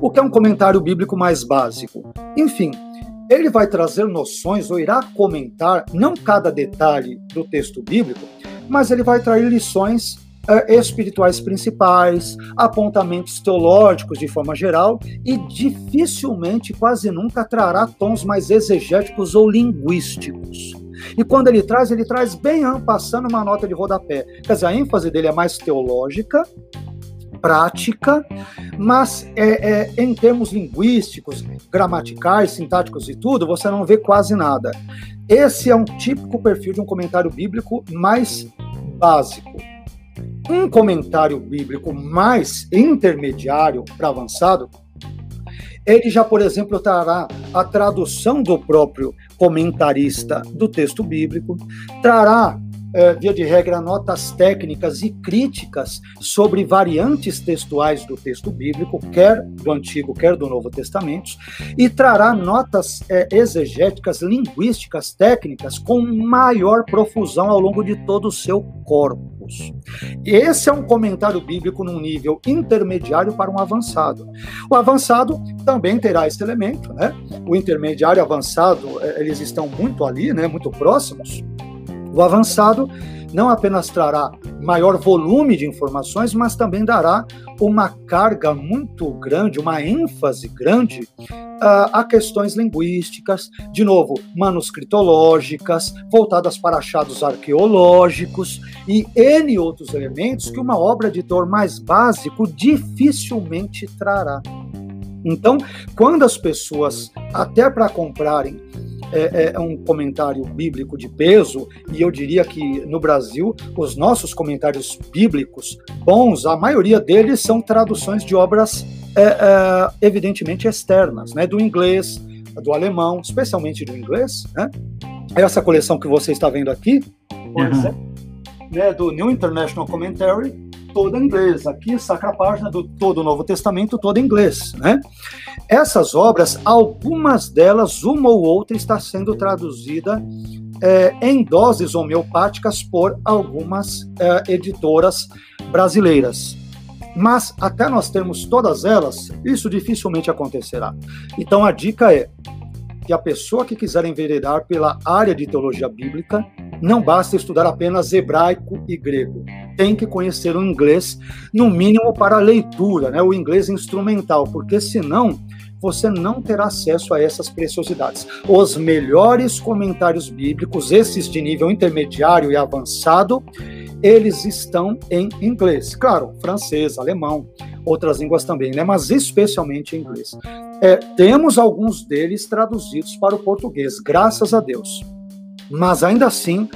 B: O que é um comentário bíblico mais básico? Enfim, ele vai trazer noções ou irá comentar não cada detalhe do texto bíblico, mas ele vai trazer lições é, espirituais principais, apontamentos teológicos de forma geral e dificilmente, quase nunca, trará tons mais exegéticos ou linguísticos. E quando ele traz, ele traz bem passando uma nota de rodapé. Quer dizer, a ênfase dele é mais teológica, prática, mas é, é, em termos linguísticos, gramaticais, sintáticos e tudo, você não vê quase nada. Esse é um típico perfil de um comentário bíblico mais básico. Um comentário bíblico mais intermediário para avançado, ele já, por exemplo, trará a tradução do próprio comentarista do texto bíblico, trará via de regra, notas técnicas e críticas sobre variantes textuais do texto bíblico, quer do Antigo, quer do Novo Testamento, e trará notas é, exegéticas, linguísticas, técnicas, com maior profusão ao longo de todo o seu corpus. Esse é um comentário bíblico num nível intermediário para um avançado. O avançado também terá esse elemento, né? O intermediário e avançado, é, eles estão muito ali, né? Muito próximos. O avançado não apenas trará maior volume de informações, mas também dará uma carga muito grande, uma ênfase grande uh, a questões linguísticas, de novo, manuscritológicas, voltadas para achados arqueológicos e N outros elementos que uma obra de editor mais básico dificilmente trará. Então, quando as pessoas, até para comprarem é, é, um comentário bíblico de peso, e eu diria que no Brasil, os nossos comentários bíblicos bons, a maioria deles são traduções de obras é, é, evidentemente externas, né, do inglês, do alemão, especialmente do inglês. Né? Essa coleção que você está vendo aqui, por uhum. exemplo, né, do New International Commentary, toda em inglês. Aqui, saca a página do todo o Novo Testamento, toda em inglês. Né? Essas obras, algumas delas, uma ou outra, está sendo traduzida é, em doses homeopáticas por algumas é, editoras brasileiras. Mas até nós termos todas elas, isso dificilmente acontecerá. Então a dica é que a pessoa que quiser enveredar pela área de teologia bíblica, não basta estudar apenas hebraico e grego. Tem que conhecer o inglês, no mínimo para a leitura, né? o inglês instrumental, porque senão você não terá acesso a essas preciosidades. Os melhores comentários bíblicos, esses de nível intermediário e avançado, eles estão em inglês. Claro, francês, alemão, outras línguas também, né? mas especialmente em inglês. É, temos alguns deles traduzidos para o português, graças a Deus. Mas ainda assim,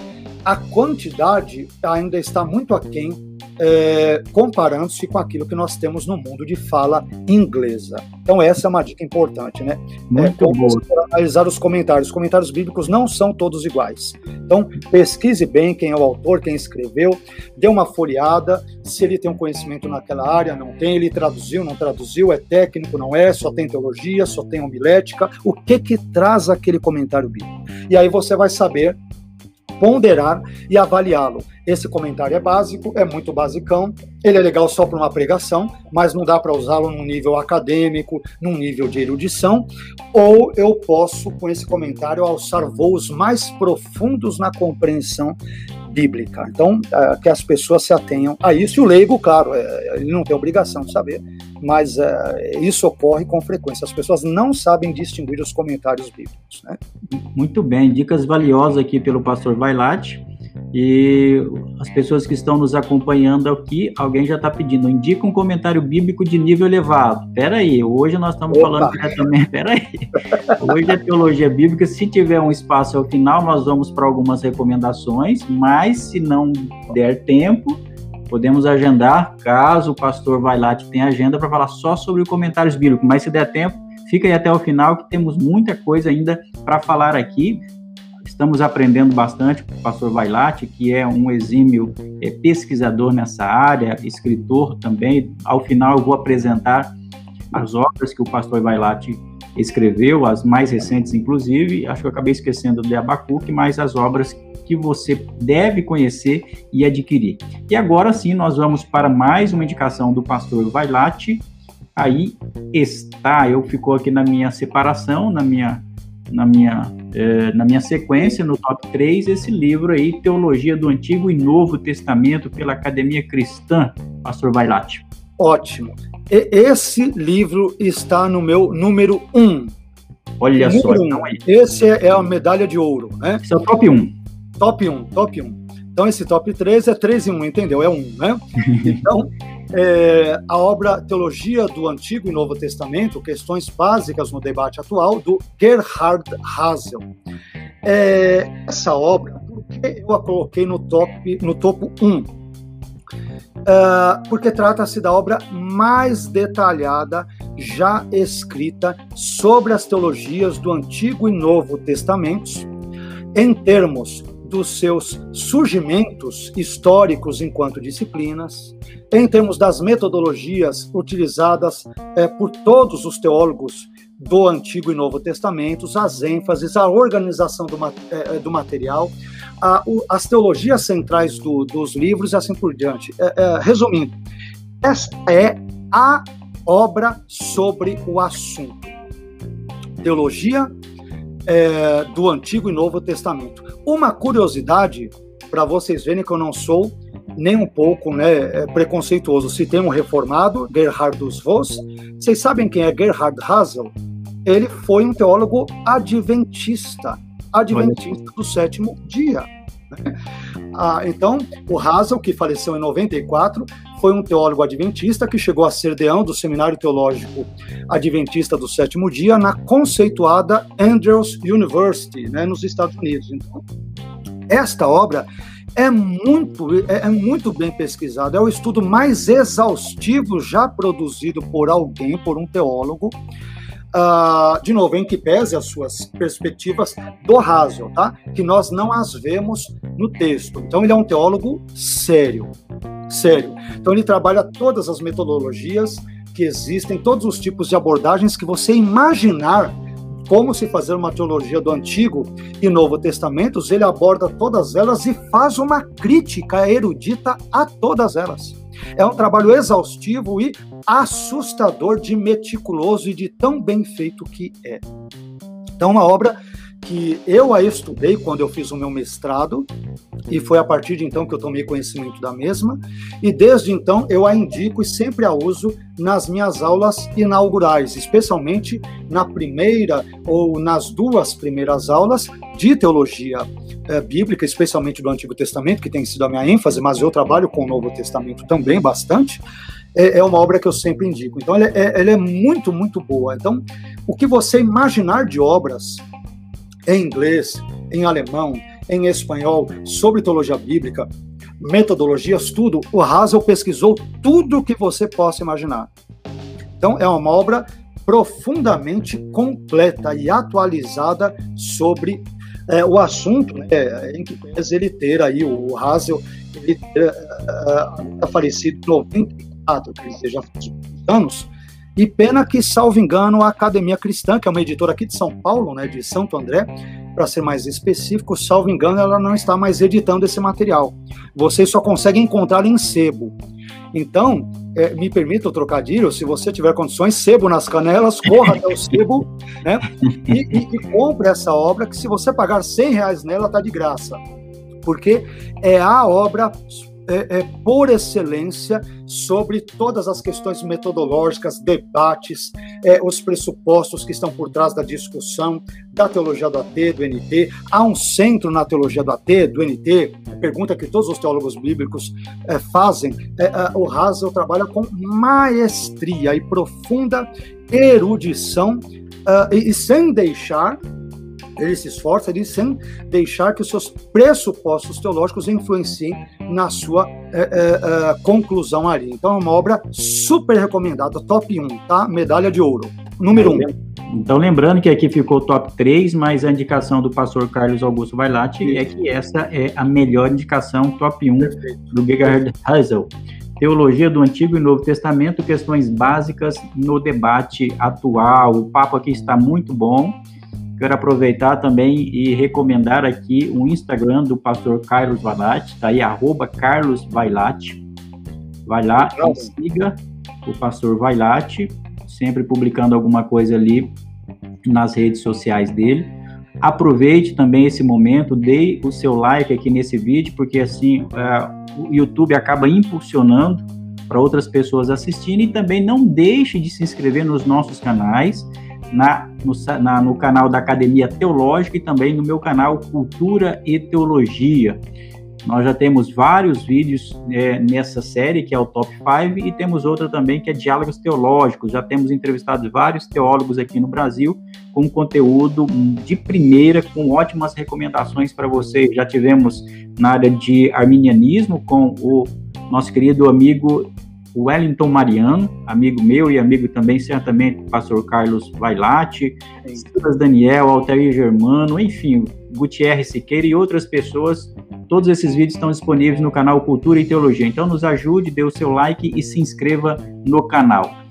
B: a quantidade ainda está muito aquém é, comparando-se com aquilo que nós temos no mundo de fala inglesa. Então, essa é uma dica importante, né?
A: Muito é, bom.
B: analisar os comentários. Os comentários bíblicos não são todos iguais. Então, pesquise bem quem é o autor, quem escreveu, dê uma folheada, se ele tem um conhecimento naquela área, não tem, ele traduziu, não traduziu, é técnico, não é, só tem teologia, só tem homilética, o que que traz aquele comentário bíblico. E aí você vai saber ponderar e avaliá-lo. Esse comentário é básico, é muito basicão, ele é legal só para uma pregação, mas não dá para usá-lo num nível acadêmico, num nível de erudição, ou eu posso, com esse comentário, alçar voos mais profundos na compreensão bíblica. Então, é, que as pessoas se atenham a isso. E o leigo, claro, é, ele não tem obrigação de saber, mas é, isso ocorre com frequência. As pessoas não sabem distinguir os comentários bíblicos. Né?
A: Muito bem, dicas valiosas aqui pelo pastor Vailate. E as pessoas que estão nos acompanhando aqui, alguém já está pedindo, indica um comentário bíblico de nível elevado. Espera aí, hoje nós estamos Opa. falando diretamente, espera aí. Hoje é teologia bíblica, se tiver um espaço ao final, nós vamos para algumas recomendações, mas se não der tempo, podemos agendar, caso o pastor vai lá tenha agenda para falar só sobre comentários bíblicos, mas se der tempo, fica aí até o final que temos muita coisa ainda para falar aqui. Estamos aprendendo bastante com o pastor Vailate, que é um exímio é, pesquisador nessa área, escritor também. Ao final, eu vou apresentar as obras que o pastor Vailate escreveu, as mais recentes, inclusive. Acho que eu acabei esquecendo de Abacuque, mas as obras que você deve conhecer e adquirir. E agora sim, nós vamos para mais uma indicação do pastor Vailate. Aí está, eu ficou aqui na minha separação, na minha na minha, é, na minha sequência, no top 3, esse livro aí, Teologia do Antigo e Novo Testamento, pela Academia Cristã, Pastor Bailate.
B: Ótimo. Esse livro está no meu número 1. Um.
A: Olha número só.
B: Um. Então aí. Esse é, é a medalha de ouro, né?
A: Esse é o top 1.
B: Top 1, top 1. Então esse top 3 é 3 em 1, entendeu? É 1, né? Então, é, a obra Teologia do Antigo e Novo Testamento, Questões Básicas no Debate Atual, do Gerhard Hazel. É, essa obra, por que eu a coloquei no, top, no topo 1? Uh, porque trata-se da obra mais detalhada já escrita sobre as teologias do Antigo e Novo Testamentos, em termos dos seus surgimentos históricos enquanto disciplinas, em termos das metodologias utilizadas é, por todos os teólogos do Antigo e Novo Testamentos, as ênfases, a organização do, é, do material, a, o, as teologias centrais do, dos livros e assim por diante. É, é, resumindo, essa é a obra sobre o assunto. Teologia é, do Antigo e Novo Testamento. Uma curiosidade, para vocês verem que eu não sou nem um pouco né, é, preconceituoso. Se tem um reformado, Gerhardus Voss, vocês sabem quem é Gerhard Hazel? Ele foi um teólogo adventista, adventista do sétimo dia. Né? Ah, então, o Hazel, que faleceu em 94, foi um teólogo adventista que chegou a ser deão do Seminário Teológico Adventista do Sétimo Dia na conceituada Andrews University, né, nos Estados Unidos. Então, esta obra é muito, é, é muito bem pesquisada, é o estudo mais exaustivo já produzido por alguém, por um teólogo, Uh, de novo, em que pese as suas perspectivas do Hazel, tá? Que nós não as vemos no texto. Então, ele é um teólogo sério, sério. Então, ele trabalha todas as metodologias que existem, todos os tipos de abordagens que você imaginar como se fazer uma teologia do Antigo e Novo Testamentos, ele aborda todas elas e faz uma crítica erudita a todas elas. É um trabalho exaustivo e assustador de meticuloso e de tão bem feito que é. Então, uma obra que eu a estudei quando eu fiz o meu mestrado, e foi a partir de então que eu tomei conhecimento da mesma, e desde então eu a indico e sempre a uso nas minhas aulas inaugurais, especialmente na primeira ou nas duas primeiras aulas de teologia é, bíblica, especialmente do Antigo Testamento, que tem sido a minha ênfase, mas eu trabalho com o Novo Testamento também bastante. É, é uma obra que eu sempre indico. Então, ela é, ela é muito, muito boa. Então, o que você imaginar de obras em inglês, em alemão, em espanhol, sobre teologia bíblica, metodologias, tudo, o Hazel pesquisou tudo que você possa imaginar. Então, é uma obra profundamente completa e atualizada sobre é, o assunto, né, em que pese ele ter aí, o Hazel, ele ter uh, falecido em 94, quer dizer, já faz anos, e pena que, salvo engano, a Academia Cristã, que é uma editora aqui de São Paulo, né, de Santo André, para ser mais específico, salvo engano, ela não está mais editando esse material. Você só consegue encontrar em sebo. Então, é, me permita o trocadilho, se você tiver condições, sebo nas canelas, corra até o sebo, né? E, e, e, compre essa obra, que se você pagar 100 reais nela, tá de graça. Porque é a obra é, é, por excelência sobre todas as questões metodológicas, debates, é, os pressupostos que estão por trás da discussão da teologia do AT, do NT. Há um centro na teologia do AT, do NT, pergunta que todos os teólogos bíblicos é, fazem. É, o Hazel trabalha com maestria e profunda erudição uh, e, e sem deixar ele se esforça ele sem deixar que os seus pressupostos teológicos influenciem na sua é, é, conclusão ali. Então é uma obra super recomendada, top 1, tá? Medalha de ouro. Número 1.
A: Então, lembrando que aqui ficou top 3, mas a indicação do pastor Carlos Augusto Vailate é que essa é a melhor indicação, top 1 Perfeito. do Gerhard Hazel. Teologia do Antigo e Novo Testamento, questões básicas no debate atual. O papo aqui está muito bom. Quero aproveitar também e recomendar aqui o Instagram do pastor Carlos Vailate, tá aí, arroba Carlos Vailate. Vai lá e siga o pastor Vailate, sempre publicando alguma coisa ali nas redes sociais dele. Aproveite também esse momento, dê o seu like aqui nesse vídeo, porque assim uh, o YouTube acaba impulsionando para outras pessoas assistirem e também não deixe de se inscrever nos nossos canais na no, na, no canal da Academia Teológica e também no meu canal Cultura e Teologia. Nós já temos vários vídeos é, nessa série, que é o Top 5, e temos outra também, que é Diálogos Teológicos. Já temos entrevistado vários teólogos aqui no Brasil, com conteúdo de primeira, com ótimas recomendações para você. Já tivemos na área de arminianismo com o nosso querido amigo Wellington Mariano, amigo meu e amigo também, certamente, do pastor Carlos Vailate, Silas Daniel, Altair Germano, enfim, Gutierrez Siqueira e outras pessoas. Todos esses vídeos estão disponíveis no canal Cultura e Teologia. Então, nos ajude, dê o seu like e se inscreva no canal.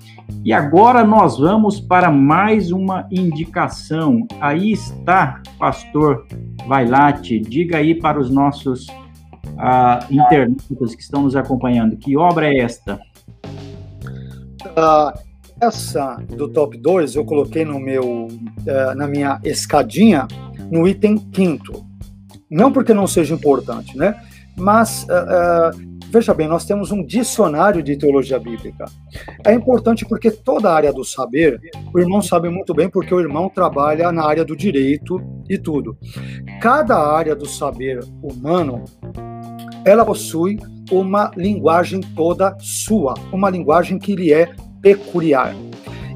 A: E agora nós vamos para mais uma indicação. Aí está, pastor Vailate, diga aí para os nossos uh, internautas que estão nos acompanhando, que obra é esta?
B: Uh, essa do top 2 eu coloquei no meu, uh, na minha escadinha no item quinto. Não porque não seja importante, né? Mas uh, veja bem, nós temos um dicionário de teologia bíblica. É importante porque toda a área do saber, o irmão sabe muito bem porque o irmão trabalha na área do direito e tudo. Cada área do saber humano, ela possui uma linguagem toda sua, uma linguagem que lhe é peculiar.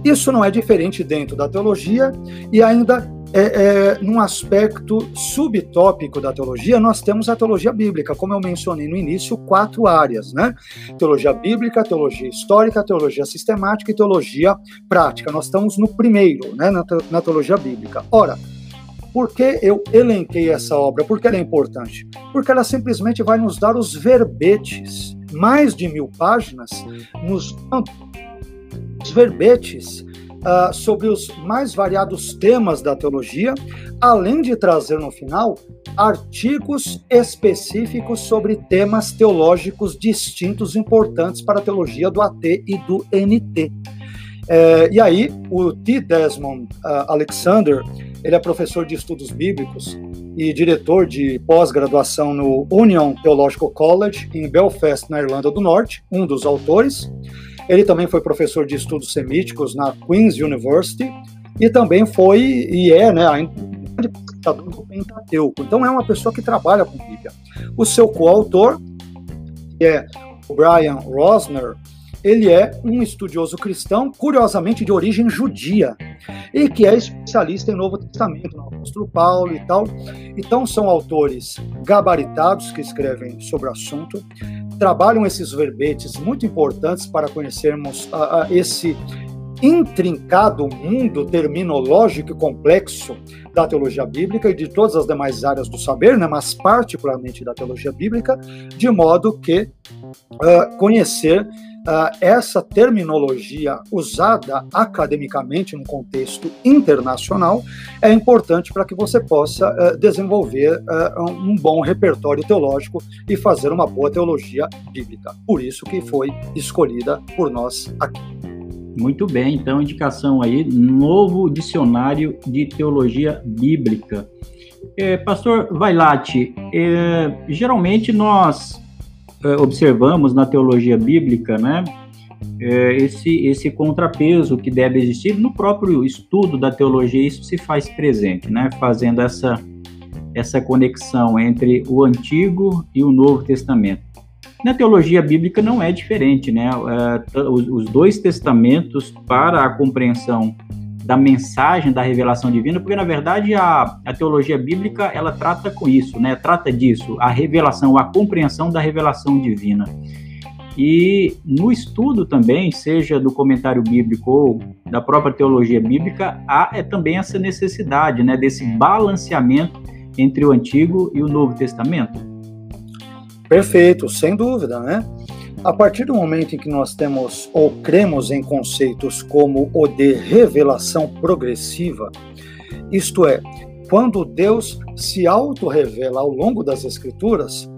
B: Isso não é diferente dentro da teologia e ainda é, é, num aspecto subtópico da teologia, nós temos a teologia bíblica, como eu mencionei no início, quatro áreas, né? Teologia bíblica, teologia histórica, teologia sistemática e teologia prática. Nós estamos no primeiro, né, na, na teologia bíblica. Ora, por que eu elenquei essa obra? Porque ela é importante? Porque ela simplesmente vai nos dar os verbetes, mais de mil páginas, nos os verbetes uh, sobre os mais variados temas da teologia, além de trazer no final artigos específicos sobre temas teológicos distintos importantes para a teologia do AT e do NT. É, e aí, o T. Desmond uh, Alexander, ele é professor de estudos bíblicos e diretor de pós-graduação no Union Theological College, em Belfast, na Irlanda do Norte, um dos autores. Ele também foi professor de estudos semíticos na Queen's University e também foi e é, né, pesquisador do Pentateuco. Então é uma pessoa que trabalha com Bíblia. O seu coautor, que é o Brian Rosner, ele é um estudioso cristão, curiosamente de origem judia, e que é especialista em Novo Testamento, no apóstolo Paulo e tal. Então, são autores gabaritados que escrevem sobre o assunto, trabalham esses verbetes muito importantes para conhecermos uh, uh, esse intrincado mundo terminológico e complexo da teologia bíblica e de todas as demais áreas do saber, né, mas particularmente da teologia bíblica, de modo que uh, conhecer essa terminologia usada academicamente no contexto internacional é importante para que você possa uh, desenvolver uh, um bom repertório teológico e fazer uma boa teologia bíblica. Por isso que foi escolhida por nós aqui.
A: Muito bem, então indicação aí, novo dicionário de teologia bíblica. É, Pastor Vailate, é, geralmente nós observamos na teologia bíblica, né, é, esse, esse contrapeso que deve existir no próprio estudo da teologia, isso se faz presente, né, fazendo essa, essa conexão entre o Antigo e o Novo Testamento. Na teologia bíblica não é diferente, né? É, os dois testamentos para a compreensão da mensagem da revelação divina, porque na verdade a, a teologia bíblica ela trata com isso, né? Trata disso, a revelação, a compreensão da revelação divina. E no estudo também, seja do comentário bíblico ou da própria teologia bíblica, há é também essa necessidade, né, desse balanceamento entre o Antigo e o Novo Testamento.
B: Perfeito, sem dúvida, né? A partir do momento em que nós temos ou cremos em conceitos como o de revelação progressiva, isto é, quando Deus se auto-revela ao longo das Escrituras,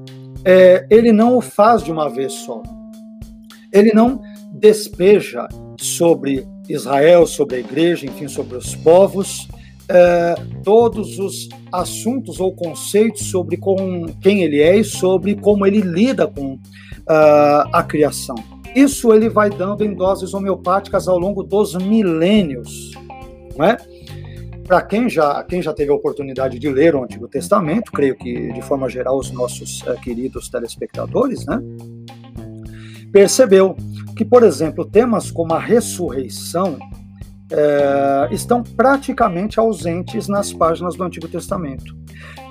B: é, ele não o faz de uma vez só. Ele não despeja sobre Israel, sobre a igreja, enfim, sobre os povos, é, todos os assuntos ou conceitos sobre com quem ele é e sobre como ele lida com uh, a criação. Isso ele vai dando em doses homeopáticas ao longo dos milênios, não é? Para quem já, quem já teve a oportunidade de ler o Antigo Testamento, creio que de forma geral os nossos uh, queridos telespectadores, né? Percebeu que, por exemplo, temas como a ressurreição é, estão praticamente ausentes nas páginas do Antigo Testamento.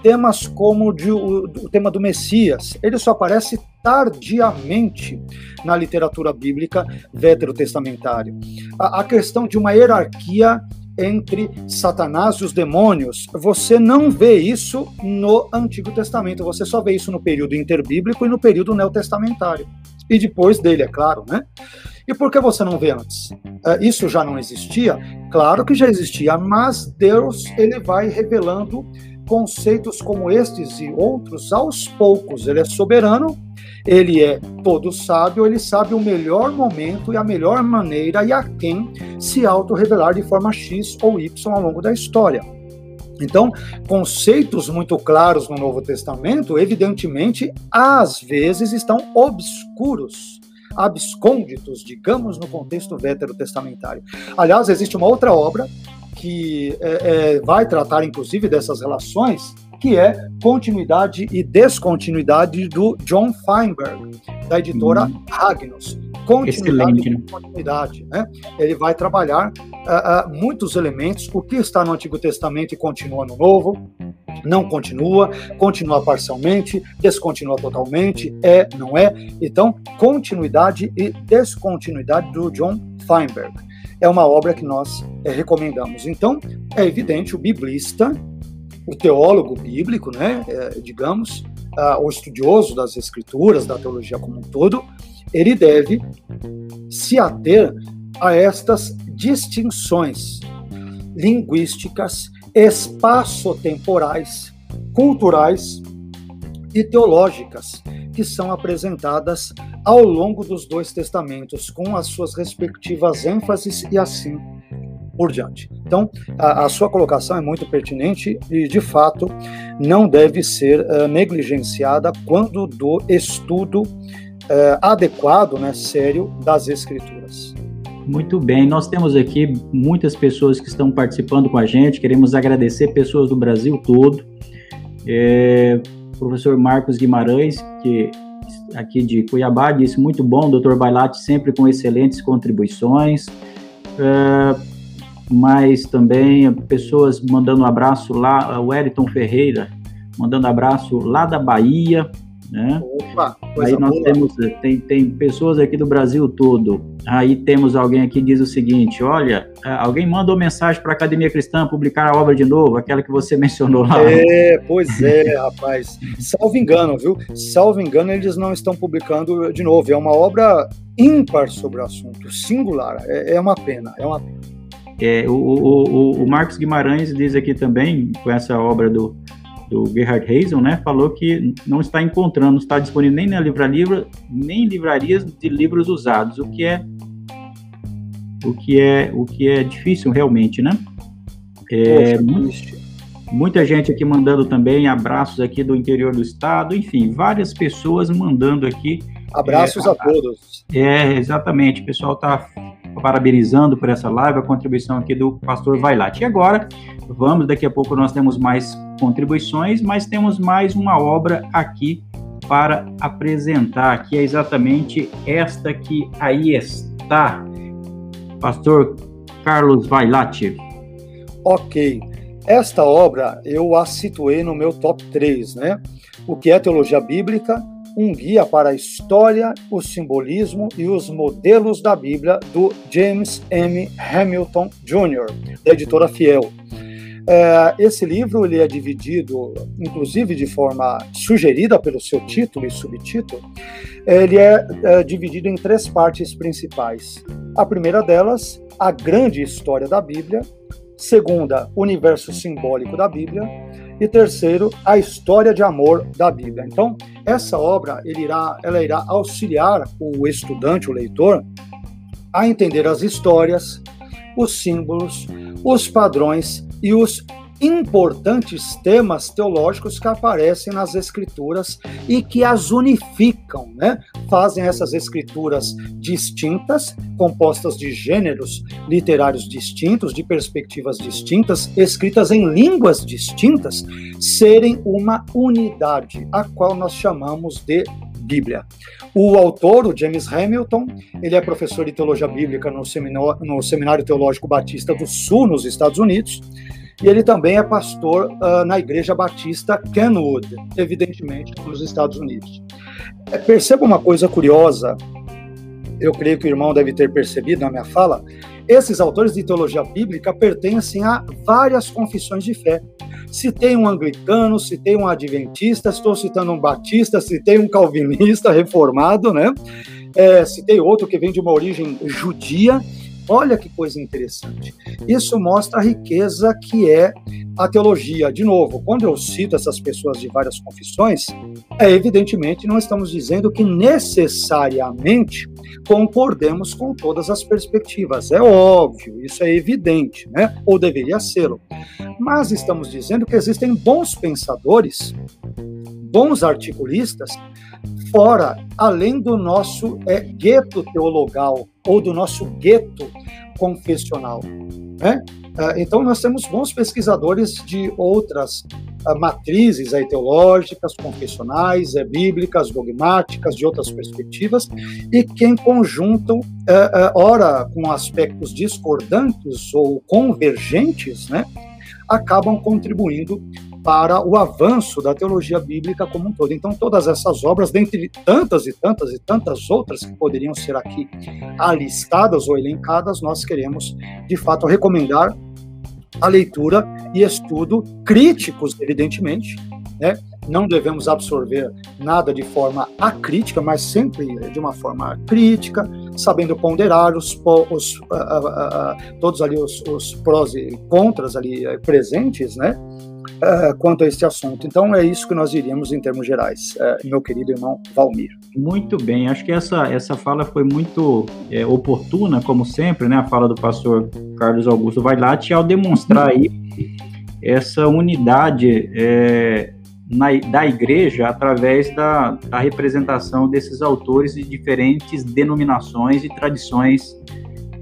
B: Temas como de, o, o, tema do Messias, ele só aparece tardiamente na literatura bíblica veterotestamentária. A, a questão de uma hierarquia entre Satanás e os demônios, você não vê isso no Antigo Testamento, você só vê isso no período interbíblico e no período neotestamentário. E depois dele, é claro, né? E por que você não vê antes? Uh, isso já não existia? Claro que já existia, mas Deus ele vai revelando conceitos como estes e outros aos poucos. Ele é soberano, ele é todo sábio, ele sabe o melhor momento e a melhor maneira e a quem se auto-revelar de forma X ou Y ao longo da história. Então, conceitos muito claros no Novo Testamento, evidentemente, às vezes estão obscuros abscônditos, digamos, no contexto veterotestamentário. Aliás, existe uma outra obra que é, é, vai tratar, inclusive, dessas relações, que é Continuidade e Descontinuidade do John Feinberg, da editora hum. Agnus. Continuidade Excelente, né? continuidade. Né? Ele vai trabalhar uh, uh, muitos elementos, o que está no Antigo Testamento e continua no Novo, não continua, continua parcialmente, descontinua totalmente, é, não é. Então, continuidade e descontinuidade do John Feinberg. É uma obra que nós é, recomendamos. Então, é evidente, o biblista, o teólogo bíblico, né, é, digamos, o estudioso das escrituras, da teologia como um todo, ele deve se ater a estas distinções linguísticas espaço-temporais, culturais teológicas que são apresentadas ao longo dos dois testamentos, com as suas respectivas ênfases e assim por diante. Então, a, a sua colocação é muito pertinente e, de fato, não deve ser uh, negligenciada quando do estudo uh, adequado, né, sério, das Escrituras.
A: Muito bem, nós temos aqui muitas pessoas que estão participando com a gente, queremos agradecer pessoas do Brasil todo. É, professor Marcos Guimarães, que aqui de Cuiabá, disse muito bom, doutor Bailate sempre com excelentes contribuições. É, mas também pessoas mandando um abraço lá, o Wellington Ferreira, mandando abraço lá da Bahia, Né? Opa, aí nós boa. temos tem, tem pessoas aqui do Brasil todo. Aí temos alguém aqui que diz o seguinte: olha, alguém mandou mensagem para a Academia Cristã publicar a obra de novo, aquela que você mencionou lá.
B: É, pois é, rapaz. Salvo engano, viu? Salvo engano, eles não estão publicando de novo. É uma obra ímpar sobre o assunto, singular. É, é uma pena, é uma pena.
A: É, o, o, o, Marcos Guimarães diz aqui também, com essa obra do, do Gerhard Hazel, né, falou que não está encontrando, não está disponível nem na livraria, nem em livrarias de livros usados, o que é o que é o que é difícil realmente, né? É, Poxa, muita gente aqui mandando também abraços aqui do interior do estado, enfim, várias pessoas mandando aqui.
B: Abraços é, a todos.
A: É, exatamente. O pessoal está parabenizando por essa live, a contribuição aqui do pastor Vailate. E agora, vamos, daqui a pouco nós temos mais contribuições, mas temos mais uma obra aqui para apresentar, que é exatamente esta que aí está. Pastor Carlos Vailate.
B: Ok. Esta obra eu a situei no meu top 3, né? O que é teologia bíblica, um guia para a história, o simbolismo e os modelos da Bíblia do James M. Hamilton Jr., da editora Fiel. É, esse livro ele é dividido, inclusive de forma sugerida pelo seu título e subtítulo, ele é, é dividido em três partes principais. A primeira delas, a grande história da Bíblia, segunda, universo simbólico da Bíblia, e terceiro, a história de amor da Bíblia. Então, essa obra irá, ela irá auxiliar o estudante, o leitor, a entender as histórias, os símbolos, os padrões e os importantes temas teológicos que aparecem nas escrituras e que as unificam, né? Fazem essas escrituras distintas, compostas de gêneros literários distintos, de perspectivas distintas, escritas em línguas distintas, serem uma unidade, a qual nós chamamos de Bíblia. O autor, o James Hamilton, ele é professor de teologia bíblica no no seminário Teológico Batista do Sul, nos Estados Unidos, e ele também é pastor uh, na Igreja Batista Kenwood, evidentemente, nos Estados Unidos. É, perceba uma coisa curiosa, eu creio que o irmão deve ter percebido na minha fala, esses autores de teologia bíblica pertencem a várias confissões de fé. Citei um anglicano, citei um adventista, estou citando um batista, citei um calvinista reformado, né? É, citei outro que vem de uma origem judia Olha que coisa interessante. Isso mostra a riqueza que é a teologia. De novo, quando eu cito essas pessoas de várias confissões, é evidentemente não estamos dizendo que necessariamente concordemos com todas as perspectivas. É óbvio, isso é evidente, né? Ou deveria ser. Mas estamos dizendo que existem bons pensadores, bons articulistas fora, além do nosso é, gueto teologal ou do nosso gueto confessional. Né? Ah, então, nós temos bons pesquisadores de outras ah, matrizes aí, teológicas, confessionais, é, bíblicas, dogmáticas, de outras perspectivas, e que em conjunto, é, ora com aspectos discordantes ou convergentes, né, acabam contribuindo para o avanço da teologia bíblica como um todo. Então, todas essas obras, dentre tantas e tantas e tantas outras que poderiam ser aqui alistadas ou elencadas, nós queremos, de fato, recomendar a leitura e estudo críticos, evidentemente, né? Não devemos absorver nada de forma acrítica, mas sempre de uma forma crítica, sabendo ponderar os, os uh, uh, uh, todos ali os, os prós e contras ali eh, presentes, né? Uh, quanto a este assunto. Então é isso que nós diríamos em termos gerais, uh, meu querido irmão Valmir.
A: Muito bem, acho que essa, essa fala foi muito é, oportuna, como sempre, né? A fala do pastor Carlos Augusto Vailate, ao demonstrar aí essa unidade é, na, da igreja através da, da representação desses autores de diferentes denominações e tradições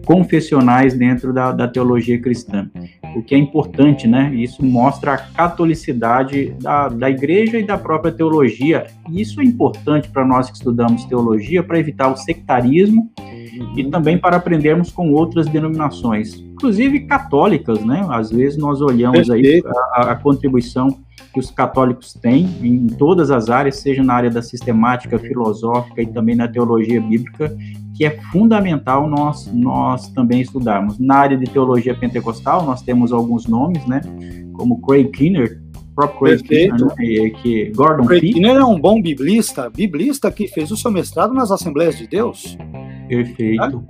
A: confessionais dentro da, da teologia cristã o que é importante, né? Isso mostra a catolicidade da, da igreja e da própria teologia. E isso é importante para nós que estudamos teologia, para evitar o sectarismo e também para aprendermos com outras denominações, inclusive católicas, né? Às vezes nós olhamos Perfeito. aí a, a, contribuição que os católicos têm em todas as áreas, seja na área da sistemática, filosófica e também na teologia bíblica, que é fundamental nós, nós também estudarmos. Na área de teologia pentecostal, nós temos alguns nomes, né? Como Craig Kinner, próprio Craig Kinner, né? que Gordon
B: Craig Kinner é um bom biblista, biblista que fez o seu mestrado nas Assembleias de Deus.
A: Perfeito.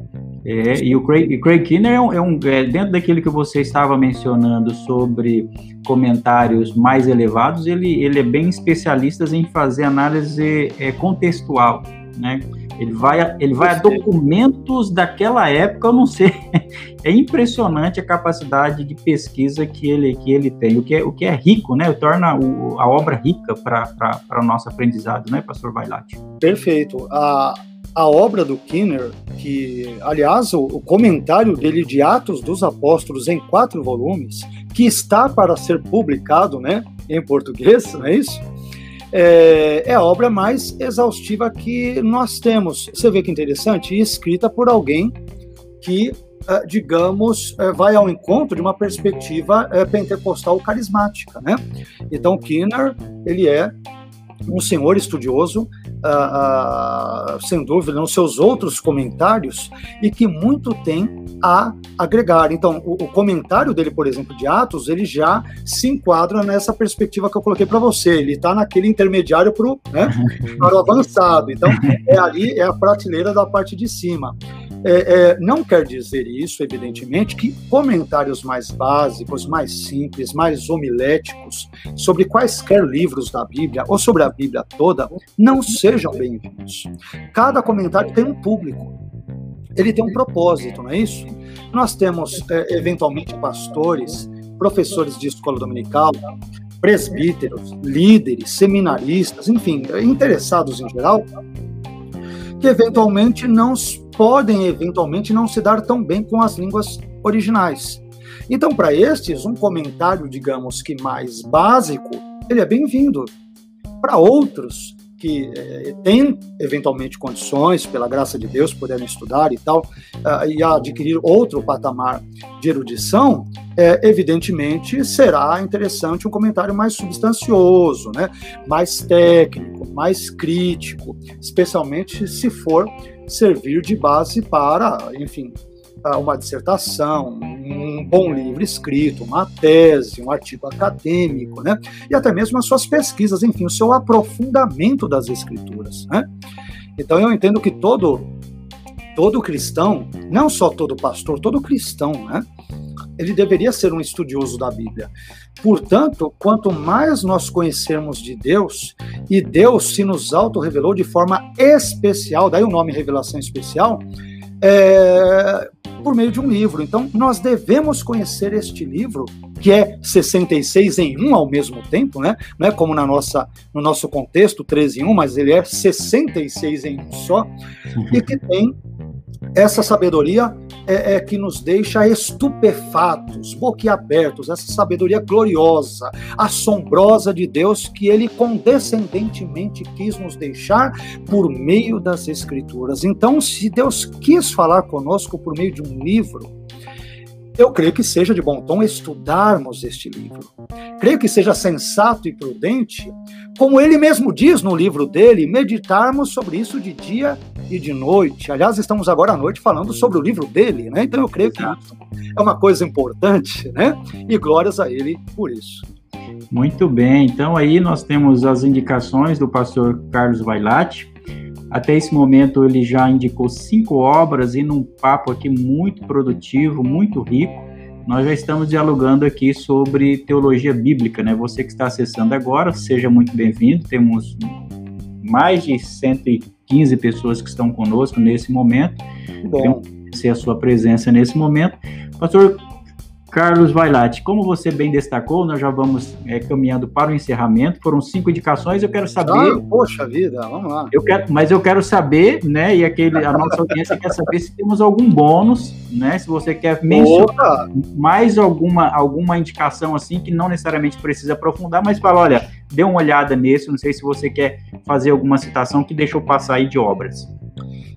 A: É, e o Craig, Craig Kinner é, um, é, um, é, dentro daquilo que você estava mencionando sobre comentários mais elevados, ele, ele é bem especialista em fazer análise é, contextual, né? Ele vai, ele vai a documentos daquela época, eu não sei. É impressionante a capacidade de pesquisa que ele, que ele tem, o que é, o que é rico, né? Torna o, a obra rica para o nosso aprendizado, né, pastor Vailate?
B: Perfeito. A, a obra do Kinner, que, aliás, o, o, comentário dele de Atos dos Apóstolos em quatro volumes, que está para ser publicado, né, em português, não é isso? É, é a obra mais exaustiva que nós temos. Você vê que interessante, escrita por alguém que, é, digamos, é, vai ao encontro de uma perspectiva é, pentecostal carismática, né? Então, Kinner, ele é um senhor estudioso, uh, uh, sem dúvida, nos seus outros comentários, e que muito tem a agregar. Então, o, o, comentário dele, por exemplo, de Atos, ele já se enquadra nessa perspectiva que eu coloquei para você. Ele está naquele intermediário para né, o avançado. Então, é ali, é a prateleira da parte de cima. É, é, não quer dizer isso, evidentemente, que comentários mais básicos, mais simples, mais homiléticos sobre quaisquer livros da Bíblia ou sobre a Bíblia toda não sejam bem-vindos. Cada comentário tem um público, ele tem um propósito, não é isso? Nós temos, é, eventualmente, pastores, professores de escola dominical, presbíteros, líderes, seminaristas, enfim, interessados em geral, que eventualmente não podem eventualmente não se dar tão bem com as línguas originais. Então, para estes, um comentário, digamos que mais básico, ele é bem-vindo. Para outros que eh, têm eventualmente condições, pela graça de Deus, puderem estudar e tal, uh, e adquirir outro patamar de erudição, eh, evidentemente será interessante um comentário mais substancioso, né? mais técnico, mais crítico, especialmente se for servir de base para, enfim, uma dissertação, um bom livro escrito, uma tese, um artigo acadêmico, né? E até mesmo as suas pesquisas, enfim, o seu aprofundamento das escrituras, né? Então eu entendo que todo todo cristão, não só todo pastor, todo cristão, né? Ele deveria ser um estudioso da Bíblia. Portanto, quanto mais nós conhecermos de Deus, e Deus se nos auto-revelou de forma especial, daí o nome revelação especial, é, por meio de um livro. Então, nós devemos conhecer este livro, que é 66 em 1 ao mesmo tempo, né? Não é como na nossa, no nosso contexto, 13 em 1, mas ele é 66 em 1 só, e que tem essa sabedoria é, é, que nos deixa estupefatos, boquiabertos, essa sabedoria gloriosa, assombrosa de Deus que ele condescendentemente quis nos deixar por meio das Escrituras. Então, se Deus quis falar conosco por meio de um livro, eu creio que seja de bom tom estudarmos este livro. Creio que seja sensato e prudente, como ele mesmo diz no livro dele, meditarmos sobre isso de dia e de noite. Aliás, estamos agora à noite falando sobre o livro dele, né? Então eu creio que é uma coisa importante, né? E glórias a ele por isso.
A: Muito bem, então aí nós temos as indicações do pastor Carlos Vailate. Até esse momento ele já indicou cinco obras e num papo aqui muito produtivo, muito rico. Nós já estamos dialogando aqui sobre teologia bíblica, né? Você que está acessando agora, seja muito bem-vindo. Temos mais de 115 pessoas que estão conosco nesse momento. Bom. Queremos agradecer a sua presença nesse momento. Pastor Carlos Vailate, como você bem destacou, nós já vamos é, caminhando para o encerramento. Foram cinco indicações. Eu quero saber. Ah,
B: poxa vida, vamos lá.
A: Eu quero, mas eu quero saber, né? E aquele, a nossa audiência quer saber se temos algum bônus, né? Se você quer mencionar mais alguma, alguma indicação assim que não necessariamente precisa aprofundar, mas fala, olha, dê uma olhada nesse. Não sei se você quer fazer alguma citação que deixou passar aí de obras.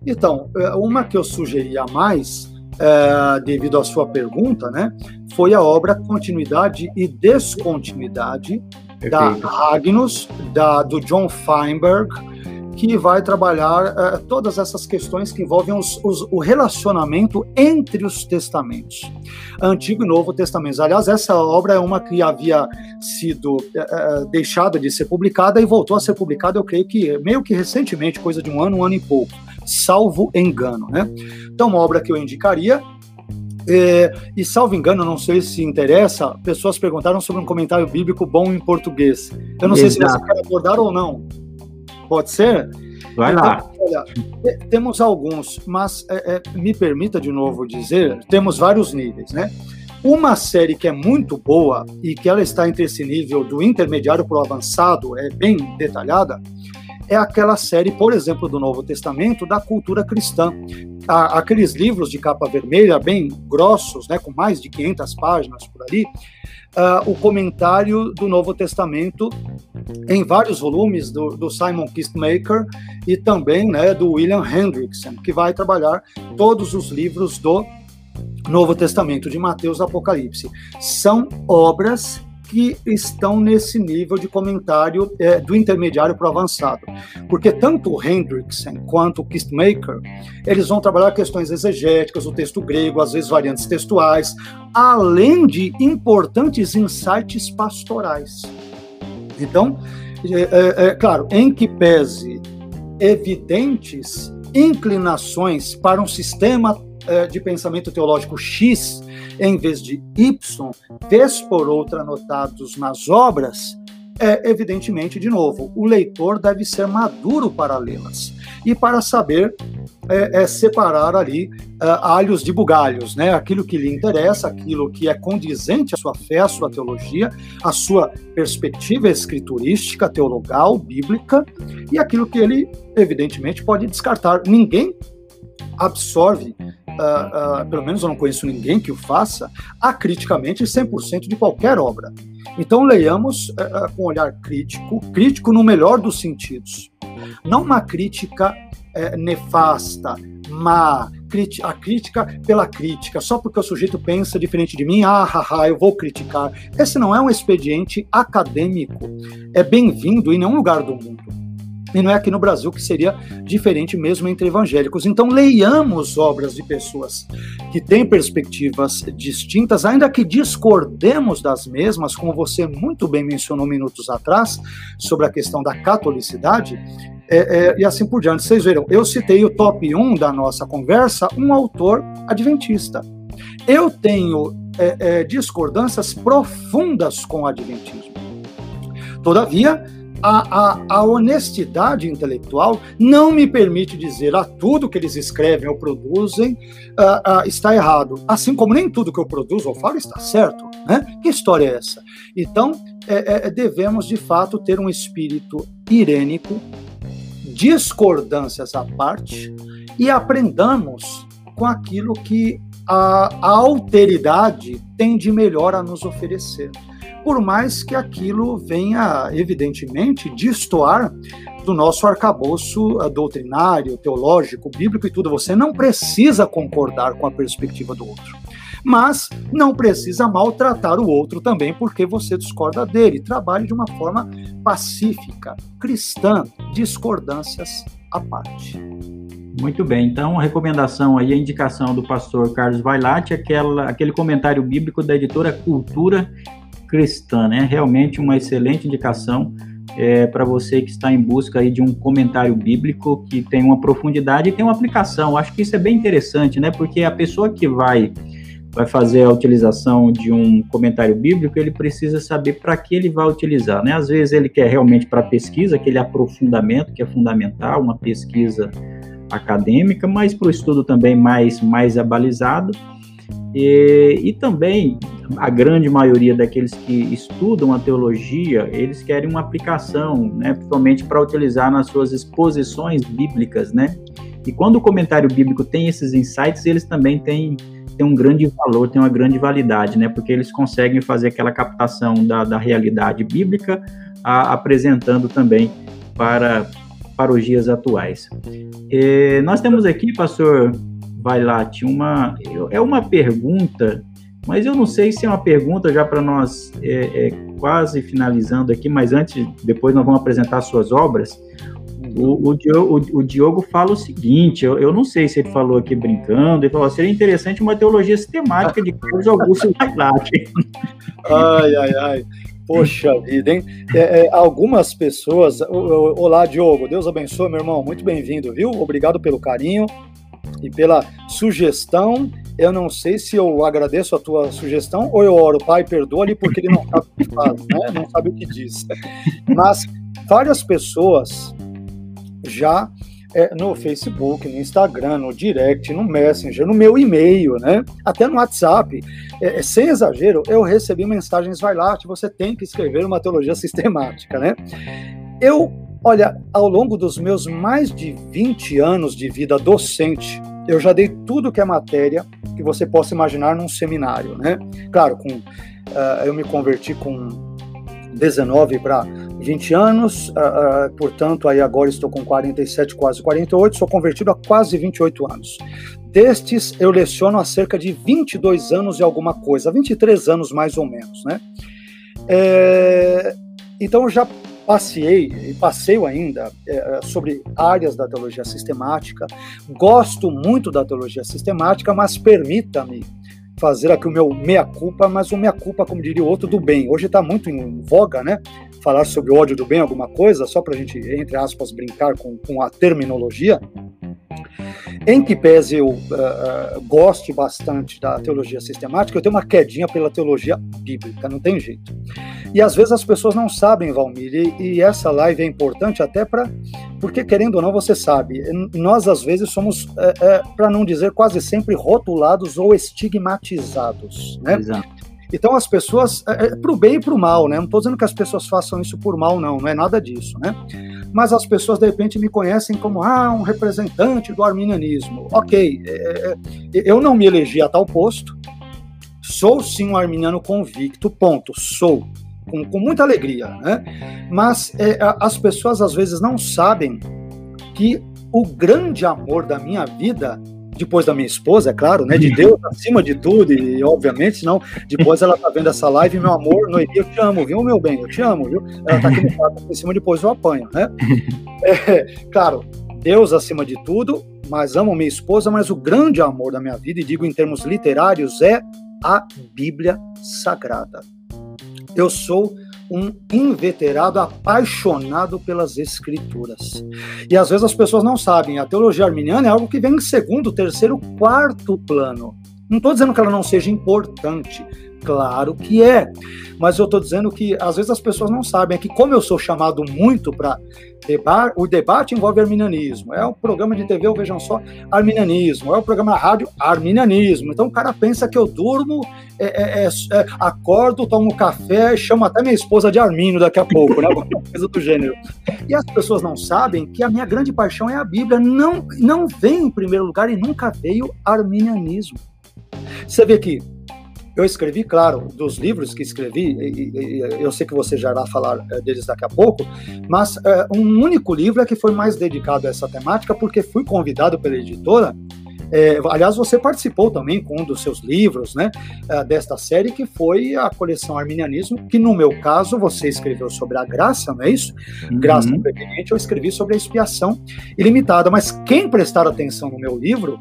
B: Então, é, uma que eu sugeria mais, é, devido à sua pergunta, né, foi a obra Continuidade e Descontinuidade Perfeito. da Agnus, da, do John Feinberg, que vai trabalhar uh, todas essas questões que envolvem os, os, o relacionamento entre os testamentos, Antigo e Novo Testamentos. Aliás, essa obra é uma que havia sido uh, deixada de ser publicada e voltou a ser publicada, eu creio que meio que recentemente, coisa de um ano, um ano e pouco, salvo engano. Né? Então, uma obra que eu indicaria é, e salvo engano, não sei se interessa, pessoas perguntaram sobre um comentário bíblico bom em português. Eu não Exato. sei se você quer abordar ou não. Pode ser?
A: Vai então, lá.
B: Olha, temos alguns, mas é, é, me permita de novo dizer, temos vários níveis, né? Uma série que é muito boa e que ela está entre esse nível do intermediário para o avançado, é bem detalhada, é aquela série, por exemplo, do Novo Testamento, da cultura cristã. Aqueles livros de capa vermelha, bem grossos, né, com mais de 500 páginas por ali, uh, o comentário do Novo Testamento em vários volumes do, do Simon Kistmaker e também né, do William Hendrickson, que vai trabalhar todos os livros do Novo Testamento, de Mateus Apocalipse. São obras que estão nesse nível de comentário é, do intermediário para o avançado. Porque tanto o Hendrickson quanto o Kistmaker, eles vão trabalhar questões exegéticas, o texto grego, às vezes variantes textuais, além de importantes insights pastorais. Então, é, é, é claro, em que pese evidentes inclinações para um sistema é, de pensamento teológico X, em vez de Y, vez por outra anotados nas obras, é evidentemente, de novo, o leitor deve ser maduro para lê-las e para saber é, é separar ali uh, alhos de bugalhos, né? Aquilo que lhe interessa, aquilo que é condizente à sua fé, à sua teologia, à sua perspectiva escriturística, teologal, bíblica, e aquilo que ele, evidentemente, pode descartar. Ninguém absorve uh, pelo menos eu não conheço ninguém que o faça, acriticamente 100% de qualquer obra. Então leiamos uh, com um olhar crítico, crítico no melhor dos sentidos. Não uma crítica eh, nefasta, má, a crítica pela crítica, só porque o sujeito pensa diferente de mim, ah, haha, eu vou criticar. Esse não é um expediente acadêmico. É bem-vindo em nenhum lugar do mundo. E não é aqui no Brasil que seria diferente mesmo entre evangélicos. Então, leiamos obras de pessoas que têm perspectivas distintas, ainda que discordemos das mesmas, como você muito bem mencionou minutos atrás, sobre a questão da catolicidade, é, é, e assim por diante. Vocês viram, eu citei o top 1 da nossa conversa, um autor adventista. Eu tenho é, é discordâncias profundas com o adventismo. Todavia, a, a, a, honestidade intelectual não me permite dizer a ah, tudo que eles escrevem ou produzem uh, uh, está errado, assim como nem tudo que eu produzo ou falo está certo. Né? Que história é essa? Então, é, é, devemos de fato ter um espírito irênico, discordâncias à parte, e aprendamos com aquilo que a, a alteridade tem de melhor a nos oferecer por mais que aquilo venha, evidentemente, destoar do nosso arcabouço eh, doutrinário, teológico, bíblico e tudo. Você não precisa concordar com a perspectiva do outro. Mas não precisa maltratar o outro também porque você discorda dele. Trabalhe de uma forma pacífica, cristã, discordâncias à parte.
A: Muito bem, então a recomendação aí, a indicação do pastor Carlos Vailate, aquela, aquele comentário bíblico da editora Cultura cristã, né? Realmente uma excelente indicação é, para você que está em busca aí de um comentário bíblico que tem uma profundidade e tem uma aplicação. Acho que isso é bem interessante, né? Porque a pessoa que vai vai fazer a utilização de um comentário bíblico, ele precisa saber para que ele vai utilizar, né? Às vezes ele quer realmente para pesquisa, aquele aprofundamento que é fundamental, uma pesquisa acadêmica, mas para o estudo também mais mais abalizado. E, e também a grande maioria daqueles que estudam a teologia, eles querem uma aplicação, né, principalmente para utilizar nas suas exposições bíblicas, né? E quando o comentário bíblico tem esses insights, eles também têm, têm um grande valor, têm uma grande validade, né? Porque eles conseguem fazer aquela captação da, da realidade bíblica, a, apresentando também para para os dias atuais. É, nós temos aqui, pastor Vailate, uma, é uma pergunta, mas eu não sei se é uma pergunta já para nós é, é, quase finalizando aqui, mas antes, depois nós vamos apresentar suas obras. O, o, Diogo, o, o Diogo fala o seguinte: eu, eu, não sei se ele falou aqui brincando, ele falou: seria interessante uma teologia sistemática de Carlos Augusto Vailate.
B: Ai, ai, ai. Poxa vida, hein? É, é, algumas pessoas. Olá, Diogo. Deus abençoe, meu irmão. Muito bem-vindo, viu? Obrigado pelo carinho e pela sugestão. Eu não sei se eu agradeço a tua sugestão ou eu oro, pai, perdoa-lhe porque ele não sabe o que faz, né? Não sabe o que diz. Mas várias pessoas já é, no Facebook, no Instagram, no direct, no Messenger, no meu e-mail, né? Até no WhatsApp. É, é sem exagero, eu recebi mensagens, vai lá, você tem que escrever uma teologia sistemática, né? Eu, olha, ao longo dos meus mais de 20 anos de vida docente, eu já dei tudo que é matéria que você possa imaginar num seminário, né? Claro, com, uh, eu me converti com 19 para 20 anos, uh, uh, portanto, aí agora estou com 47, quase 48, sou convertido há quase 28 anos. Destes, eu leciono há cerca de 22 anos e alguma coisa, 23 anos mais ou menos, né? É, então, já passei, e passeio ainda, é, sobre áreas da teologia sistemática, gosto muito da teologia sistemática, mas permita-me fazer aqui o meu meia-culpa, mas o meia-culpa, como diria o outro, do bem. Hoje está muito em voga, né? Falar sobre o ódio do bem, alguma coisa, só para a gente, entre aspas, brincar com, com a terminologia. Em que pese eu uh, goste bastante da teologia sistemática, eu tenho uma quedinha pela teologia bíblica, não tem jeito. E às vezes as pessoas não sabem, Valmir, e, e essa live é importante até para. Porque, querendo ou não, você sabe, nós às vezes somos, é, é, para não dizer quase sempre, rotulados ou estigmatizados. Né? Exato. Então as pessoas, é, é para o bem e para o mal, né? Não estou dizendo que as pessoas façam isso por mal, não, não é nada disso, né? Mas as pessoas de repente me conhecem como ah, um representante do arminianismo. Ok, é, é, eu não me elegi a tal posto, sou sim um arminiano convicto, ponto, sou. Com, com muita alegria, né? Mas é, as pessoas às vezes não sabem que o grande amor da minha vida depois da minha esposa, é claro, né? De Deus acima de tudo, e obviamente, senão depois ela tá vendo essa live, meu amor, Noemi, eu te amo, viu, meu bem? Eu te amo, viu? Ela tá aqui no quarto em cima, depois eu apanho, né? É, claro, Deus acima de tudo, mas amo minha esposa, mas o grande amor da minha vida, e digo em termos literários, é a Bíblia Sagrada. Eu sou um inveterado apaixonado pelas escrituras. E às vezes as pessoas não sabem, a teologia arminiana é algo que vem em segundo, terceiro, quarto plano. Não estou dizendo que ela não seja importante, Claro que é. Mas eu estou dizendo que às vezes as pessoas não sabem é que como eu sou chamado muito para debar, o debate envolve arminianismo. É o programa de TV, vejam só, arminianismo. É o programa na rádio, arminianismo. Então o cara pensa que eu durmo, é, é, é, é acordo, tomo café, chamo até minha esposa de Armínio daqui a pouco, né? Alguma coisa do gênero. E as pessoas não sabem que a minha grande paixão é a Bíblia. Não, não vem em primeiro lugar e nunca veio arminianismo. Você vê que eu escrevi, claro, dos livros que escrevi, e, e, eu sei que você já irá falar é, deles daqui a pouco, mas é, um único livro é que foi mais dedicado a essa temática, porque fui convidado pela editora. É, aliás, você participou também com um dos seus livros, né, desta série, que foi a coleção Arminianismo, que no meu caso você escreveu sobre a graça, não é isso? Uhum. Graça preveniente, eu escrevi sobre a expiação ilimitada. Mas quem prestar atenção no meu livro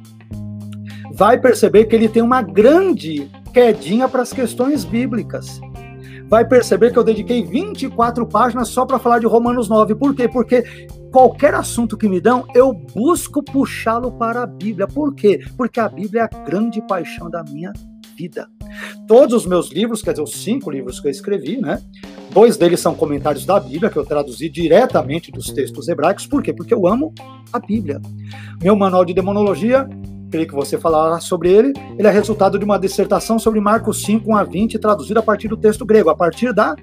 B: vai perceber que ele tem uma grande quedinha para as questões bíblicas. Vai perceber que eu dediquei 24 páginas só para falar de Romanos 9. Por quê? Porque qualquer assunto que me dão, eu busco puxá-lo para a Bíblia. Por quê? Porque a Bíblia é a grande paixão da minha vida. Todos os meus livros, quer dizer, os cinco livros que eu escrevi, né? Dois deles são comentários da Bíblia, que eu traduzi diretamente dos textos hebraicos. Por quê? Porque eu amo a Bíblia. Meu manual de demonologia queria que você falasse sobre ele. Ele é resultado de uma dissertação sobre Marcos 5, 1 a 20, traduzida a partir do texto grego, a partir da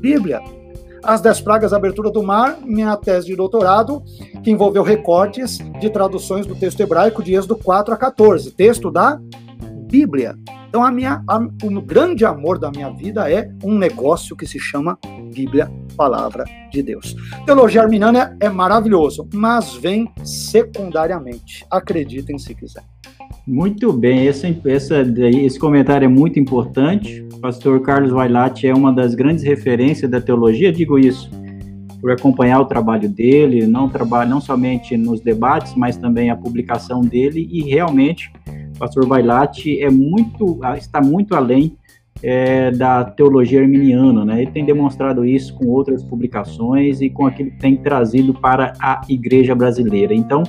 B: Bíblia. As Dez Pragas, Abertura do Mar, minha tese de doutorado, que envolveu recortes de traduções do texto hebraico de Êxodo 4 a 14, texto da Bíblia. Então, a minha, a, o grande amor da minha vida é um negócio que se chama Bíblia, palavra de Deus. Teologia arminiana é maravilhoso, mas vem secundariamente. Acreditem se quiser.
A: Muito bem, esse, esse comentário é muito importante. Pastor Carlos Vailate é uma das grandes referências da teologia, digo isso por acompanhar o trabalho dele, não, trabalho, não somente nos debates, mas também a publicação dele, e realmente o pastor Vailate é muito, está muito além é, da teologia arminiana, né? Ele tem demonstrado isso com outras publicações e com aquilo que tem trazido para a igreja brasileira. Então,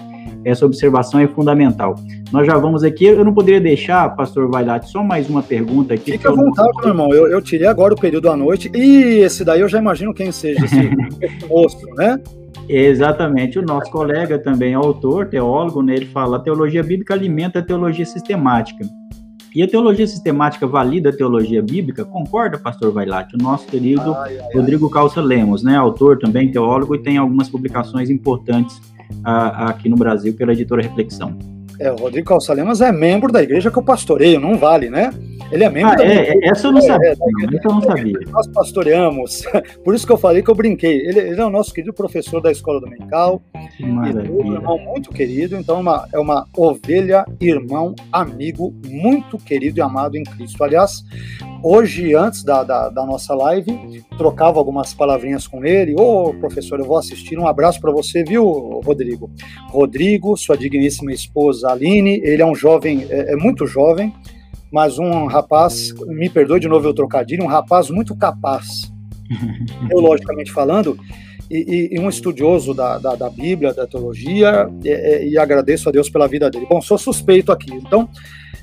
A: essa observação é fundamental. Nós já vamos aqui, eu não poderia deixar, pastor Vailate, só mais uma pergunta aqui.
B: Fica à vontade, meu irmão, eu, eu, tirei agora o período à noite, e esse daí eu já imagino quem seja esse moço, né?
A: Exatamente, o nosso colega também, autor, teólogo, né, ele fala, a teologia bíblica alimenta a teologia sistemática. E a teologia sistemática valida a teologia bíblica? Concorda, pastor Vailate? O nosso querido ai, ai, Rodrigo ai. Calça Lemos, né? Autor também, teólogo, e tem algumas publicações importantes aqui no Brasil pela editora Reflexão.
B: É, o Rodrigo Calça Lemos é membro da igreja que eu pastoreio, não vale, né?
A: Ele é membro ah, da é, igreja. Essa eu não sabia. É, não, essa eu não sabia.
B: Nós pastoreamos. Por isso que eu falei que eu brinquei. Ele, ele é o nosso querido professor da escola dominical. Um irmão muito querido. Então, é uma, é uma ovelha, irmão, amigo, muito querido e amado em Cristo. Aliás, Hoje, antes da, da, da, nossa live, trocava algumas palavrinhas com ele. Ô, oh, professor, eu vou assistir. Um abraço para você, viu, Rodrigo? Rodrigo, sua digníssima esposa Aline, ele é um jovem, é, é muito jovem, mas um rapaz, me perdoe de novo o trocadilho, um rapaz muito capaz, teologicamente falando, e, e, um estudioso da, da, da Bíblia, da teologia, e, e, agradeço a Deus pela vida dele. Bom, sou suspeito aqui, então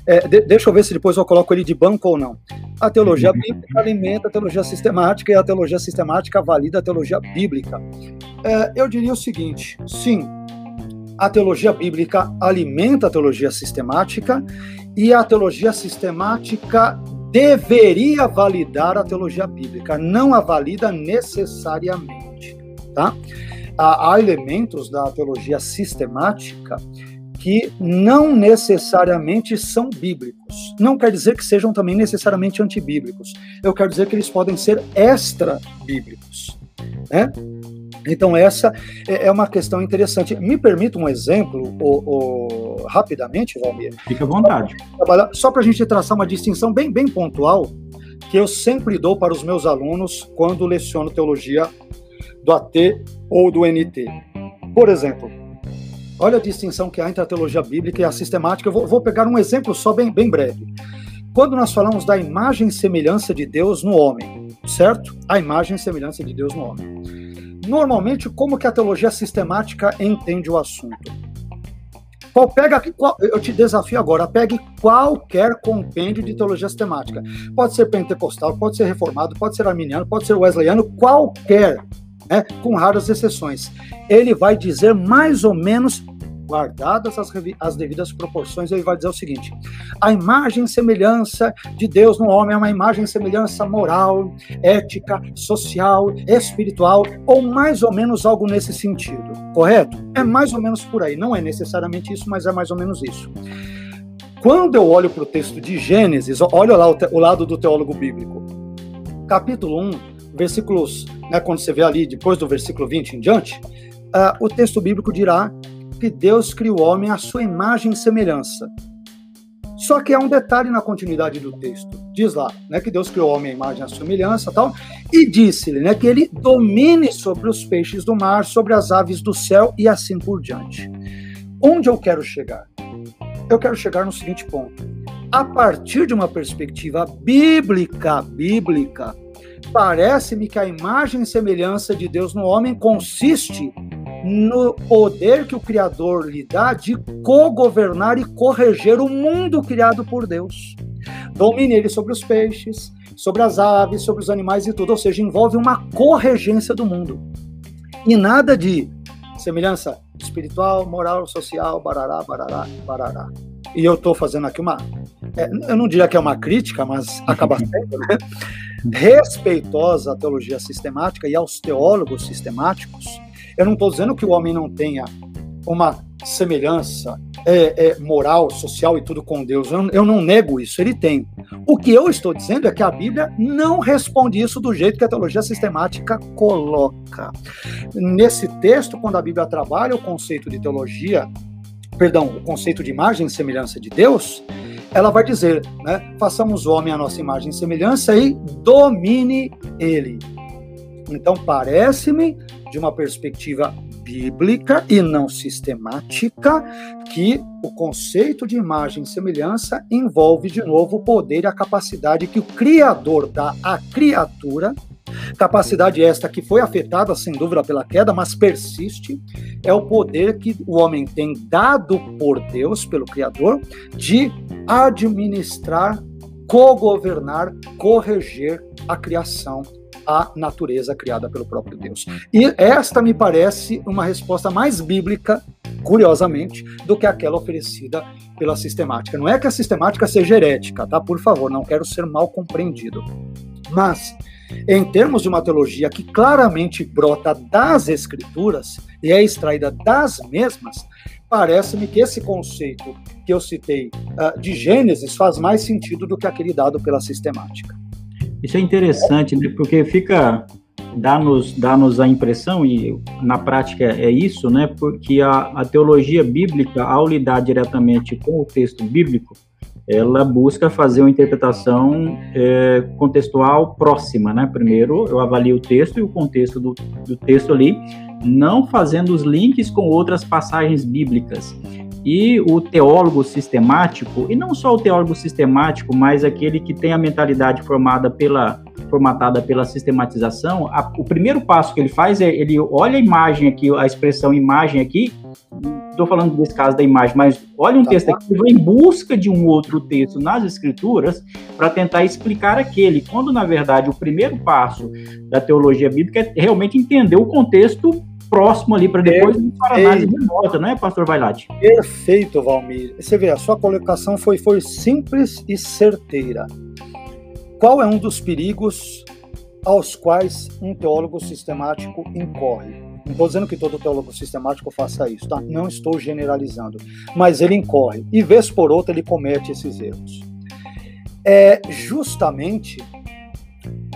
B: é, de, deixa eu ver se depois eu coloco ele de banco ou não. A teologia bíblica alimenta a teologia sistemática e a teologia sistemática valida a teologia bíblica. É, eu diria o seguinte: sim, a teologia bíblica alimenta a teologia sistemática e a teologia sistemática deveria validar a teologia bíblica, não a valida necessariamente, tá? Há elementos da teologia sistemática que não necessariamente são bíblicos. Não quer dizer que sejam também necessariamente antibíblicos. Eu quero dizer que eles podem ser extra-bíblicos. Né? Então, essa é, é uma questão interessante. Me permita um exemplo, rapidamente, Valmir?
A: Fique à vontade.
B: Só para a gente traçar uma distinção bem, bem pontual, que eu sempre dou para os meus alunos quando leciono teologia do AT ou do NT. Por exemplo, Olha a distinção que há entre a teologia bíblica e a sistemática. Eu vou, vou pegar um exemplo só bem, bem breve. Quando nós falamos da imagem e semelhança de Deus no homem, certo? A imagem e semelhança de Deus no homem. Normalmente, como que a teologia sistemática entende o assunto? Qual, pega, qual, eu te desafio agora, pegue qualquer compêndio de teologia sistemática. Pode ser pentecostal, pode ser reformado, pode ser arminiano, pode ser wesleyano, qualquer né, com raras exceções. Ele vai dizer mais ou menos guardadas as, as, devidas proporções, ele vai dizer o seguinte: a imagem e semelhança de Deus no homem é uma imagem e semelhança moral, ética, social, espiritual, ou mais ou menos algo nesse sentido, correto? É mais ou menos por aí, não é necessariamente isso, mas é mais ou menos isso. Quando eu olho para o texto de Gênesis, olha lá o, o lado do teólogo bíblico, capítulo 1, versículos, né, quando você vê ali, depois do versículo 20 em diante, uh, o texto bíblico dirá que Deus criou o homem à sua imagem e semelhança. Só que há um detalhe na continuidade do texto. Diz lá, né, que Deus criou o homem à imagem à semelhança, tal, e disse-lhe, né, que ele domine sobre os peixes do mar, sobre as aves do céu e assim por diante. Onde eu quero chegar? Eu quero chegar no seguinte ponto. A partir de uma perspectiva bíblica, bíblica, Parece-me que a imagem e semelhança de Deus no homem consiste no poder que o Criador lhe dá de co-governar e correger o mundo criado por Deus. Domine ele sobre os peixes, sobre as aves, sobre os animais e tudo, ou seja, envolve uma corregência do mundo. E nada de semelhança espiritual, moral, social, barará, barará, barará. E eu estou fazendo aqui uma. É, eu não diria que é uma crítica, mas acaba sendo, né? respeitosa à teologia sistemática e aos teólogos sistemáticos, eu não estou dizendo que o homem não tenha uma semelhança é, é, moral, social e tudo com Deus. Eu, eu, não nego isso, ele tem. O que eu estou dizendo é que a Bíblia não responde isso do jeito que a teologia sistemática coloca. Nesse texto, quando a Bíblia trabalha o conceito de teologia, perdão, o conceito de imagem e semelhança de Deus, ela vai dizer, né, façamos o homem a nossa imagem e semelhança e domine ele. Então, parece-me, de uma perspectiva bíblica e não sistemática, que o conceito de imagem e semelhança envolve, de novo, o poder e a capacidade que o Criador dá à criatura, capacidade esta que foi afetada, sem dúvida, pela queda, mas persiste, é o poder que o homem tem dado por Deus, pelo Criador, de administrar, co-governar, corrigir a criação a natureza criada pelo próprio Deus. E esta me parece uma resposta mais bíblica, curiosamente, do que aquela oferecida pela sistemática. Não é que a sistemática seja herética, tá? Por favor, não quero ser mal compreendido. Mas, em termos de uma teologia que claramente brota das Escrituras e é extraída das mesmas, parece-me que esse conceito que eu citei uh, de Gênesis faz mais sentido do que aquele dado pela sistemática.
A: Isso é interessante, né? Porque fica dá-nos dá-nos a impressão e na prática é isso, né? Porque a, a teologia bíblica, ao lidar diretamente com o texto bíblico, ela busca fazer uma interpretação é, contextual próxima, né? Primeiro, eu avalio o texto e o contexto do, do texto ali, não fazendo os links com outras passagens bíblicas. E o teólogo sistemático, e não só o teólogo sistemático, mas aquele que tem a mentalidade formada pela, formatada pela sistematização, a, o primeiro passo que ele faz é ele olha a imagem aqui, a expressão imagem aqui, estou falando desse caso da imagem, mas olha um tá texto aqui, vai em busca de um outro texto nas escrituras para tentar explicar aquele, quando na verdade o primeiro passo da teologia bíblica é realmente entender o contexto próximo ali para depois para análise remota, não é, pastor Vailate?
B: Perfeito, Valmir. Você vê, a sua colocação foi, foi simples e certeira. Qual é um dos perigos aos quais um teólogo sistemático incorre? Não estou dizendo que todo teólogo sistemático faça isso, tá? Não estou generalizando. Mas ele incorre. E vez por outra ele comete esses erros. É justamente,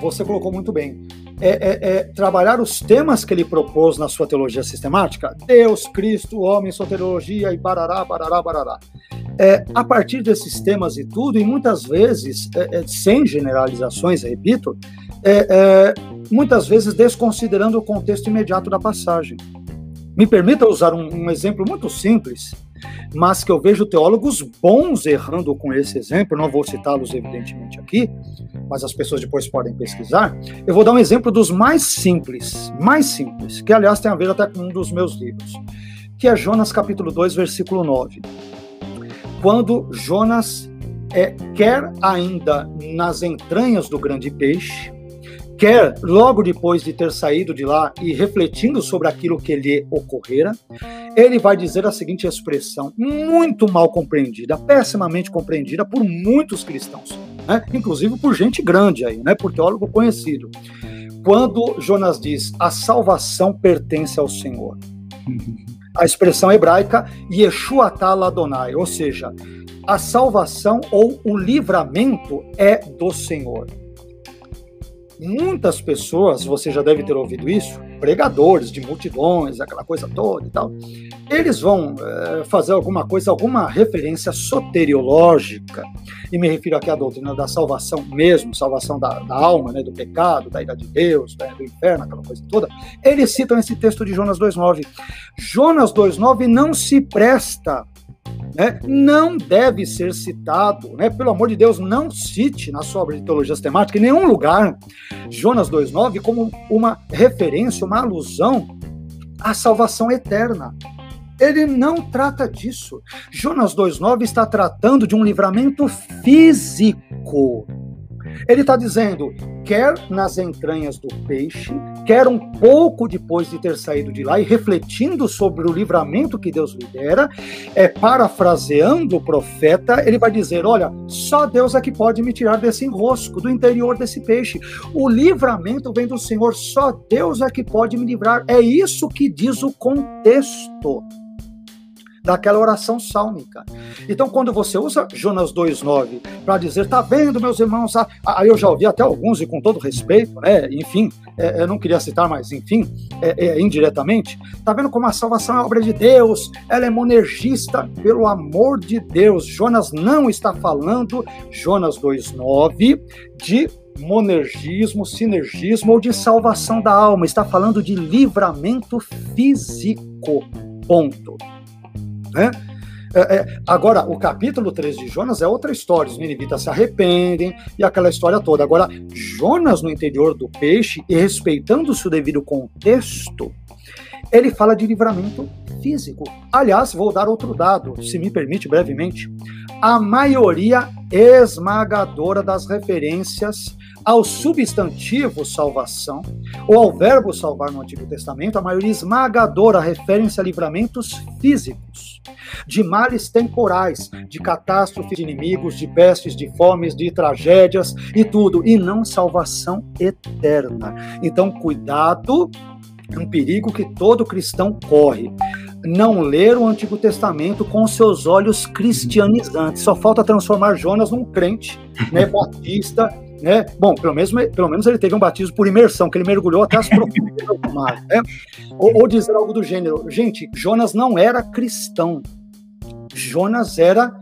B: você colocou muito bem, é, é, é, trabalhar os temas que ele propôs na sua teologia sistemática, Deus, Cristo, homem, soteriologia e barará, barará, barará. É, a partir desses temas e tudo, e muitas vezes, é, sem generalizações, repito, muitas vezes desconsiderando o contexto imediato da passagem. Me permita usar um, um exemplo muito simples mas que eu vejo teólogos bons errando com esse exemplo, não vou citá-los evidentemente aqui, mas as pessoas depois podem pesquisar. Eu vou dar um exemplo dos mais simples, mais simples, que aliás tem a ver até com um dos meus livros, que é Jonas capítulo 2, versículo 9. Quando Jonas é, quer ainda nas entranhas do grande peixe, quer, logo depois de ter saído de lá e refletindo sobre aquilo que lhe ocorrera, ele vai dizer a seguinte expressão, muito mal compreendida, pessimamente compreendida por muitos cristãos, né? inclusive por gente grande aí, né? por teólogo conhecido. Quando Jonas diz, a salvação pertence ao Senhor. A expressão hebraica, Yeshua Ladonai, ou seja, a salvação ou o livramento é do Senhor. Muitas pessoas, você já deve ter ouvido isso, pregadores de multidões, aquela coisa toda e tal, eles vão é, fazer alguma coisa, alguma referência soteriológica, e me refiro aqui à doutrina da salvação mesmo, salvação da, da alma, né, do pecado, da ira de Deus, né, do inferno, aquela coisa toda. Eles citam esse texto de Jonas 2,9. Jonas 2,9 não se presta né, não deve ser citado, né, pelo amor de Deus, não cite na sua obra de teologia sistemática em nenhum lugar Jonas 2,9 como uma referência, uma alusão à salvação eterna. Ele não trata disso. Jonas 2,9 está tratando de um livramento físico ele está dizendo, quer nas entranhas do peixe, quer um pouco depois de ter saído de lá e refletindo sobre o livramento que Deus lhe dera, é, parafraseando o profeta, ele vai dizer: Olha, só Deus é que pode me tirar desse enrosco, do interior desse peixe. O livramento vem do Senhor, só Deus é que pode me livrar. É isso que diz o contexto. Daquela oração sálmica. Então, quando você usa Jonas 2,9 para dizer, tá vendo, meus irmãos, ah, aí eu já ouvi até alguns, e com todo respeito, né? Enfim, é, eu não queria citar, mas enfim, é, é, indiretamente, tá vendo como a salvação é obra de Deus, ela é monergista, pelo amor de Deus. Jonas não está falando, Jonas 2,9, de monergismo, sinergismo ou de salvação da alma, está falando de livramento físico. Ponto. Né? É, é, agora, o capítulo 3 de Jonas é outra história. Os ninivitas se arrependem e aquela história toda. Agora, Jonas no interior do peixe, e respeitando-se o devido contexto, ele fala de livramento físico. Aliás, vou dar outro dado, se me permite brevemente. A maioria esmagadora das referências ao substantivo salvação ou ao verbo salvar no Antigo Testamento, a maioria esmagadora refere-se a livramentos físicos, de males temporais, de catástrofes de inimigos, de pestes, de fomes, de tragédias e tudo, e não salvação eterna. Então, cuidado, é um perigo que todo cristão corre não ler o Antigo Testamento com seus olhos cristianizantes. Só falta transformar Jonas num crente, né, batista, né? Bom, pelo menos, pelo menos ele teve um batismo por imersão, que ele mergulhou até as profundezas do mar, né? Ou, ou dizer algo do gênero. Gente, Jonas não era cristão. Jonas era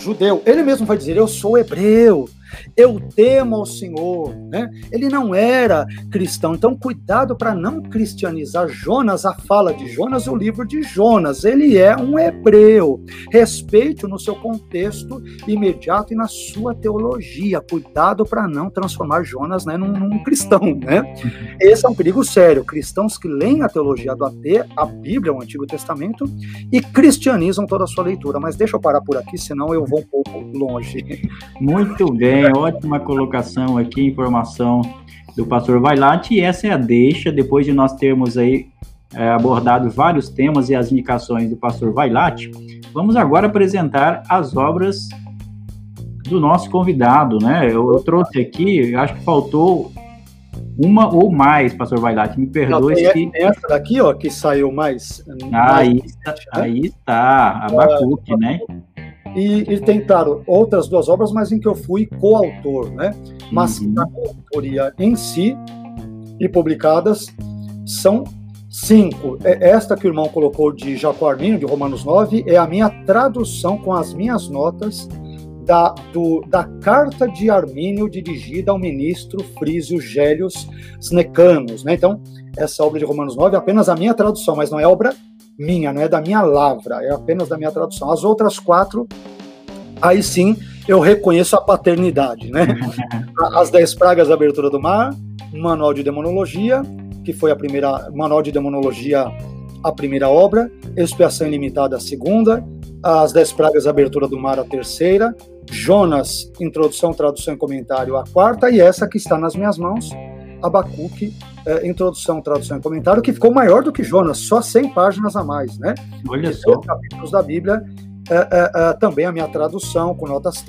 B: judeu. Ele mesmo vai dizer: Eu sou hebreu eu temo ao Senhor, né? Ele não era cristão, então cuidado para não cristianizar Jonas, a fala de Jonas, o livro de Jonas. Ele é um hebreu. Respeite-o no seu contexto imediato e na sua teologia. Cuidado para não transformar Jonas né, num, num, cristão, né? Esse é um perigo sério. Cristãos que leem a teologia do AT, a Bíblia, o Antigo Testamento, e cristianizam toda a sua leitura. Mas deixa eu parar por aqui, senão eu vou um pouco longe.
A: Muito bem ótima colocação aqui, informação do pastor Vailate, e essa é a deixa, depois de nós termos aí é, abordado vários temas e as indicações do pastor Vailate, vamos agora apresentar as obras do nosso convidado, né? Eu, eu trouxe aqui, acho que faltou uma ou mais, pastor Vailate, me perdoe Não,
B: se... Essa daqui, ó, que saiu mais...
A: mais aí, está, né? aí está, Abacuque, uh, né?
B: E, e claro, outras duas obras, mas em que eu fui coautor, né? Mas uhum. a autoria em si e publicadas são cinco. É, esta que o irmão colocou de Jacó Arminio, de Romanos 9, é a minha tradução com as minhas notas da, do, da carta de Armínio dirigida ao ministro Frísio Gélios Snecanos. Né? Então, essa obra de Romanos 9 é apenas a minha tradução, mas não é obra minha, não é da minha lavra, é apenas da minha tradução. As outras quatro, aí sim eu reconheço a paternidade, né? As Dez Pragas da Abertura do Mar, Manual de Demonologia, que foi a primeira, Manual de Demonologia, a primeira obra, Expiação Ilimitada, a segunda, As Dez Pragas da Abertura do Mar, a terceira, Jonas, Introdução, Tradução e Comentário, a quarta, e essa que está nas minhas mãos, Abacuque, é, introdução, tradução e comentário, que ficou maior do que Jonas, só 100 páginas a mais, né?
A: Olha só.
B: capítulos da Bíblia, é, é, é, também a minha tradução, com notas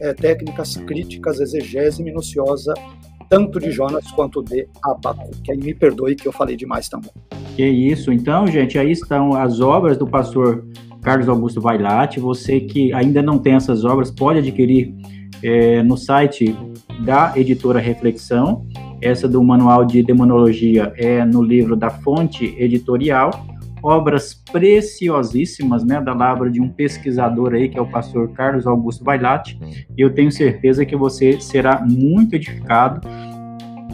B: é, técnicas, críticas, exegese minuciosa, tanto de Jonas quanto de Abacuque. Aí me perdoe que eu falei demais também.
A: Que isso. Então, gente, aí estão as obras do pastor Carlos Augusto Vailate. Você que ainda não tem essas obras, pode adquirir é, no site da editora Reflexão. Essa do Manual de Demonologia é no livro da Fonte Editorial. Obras preciosíssimas, né, da labra de um pesquisador aí, que é o pastor Carlos Augusto Bailate. E eu tenho certeza que você será muito edificado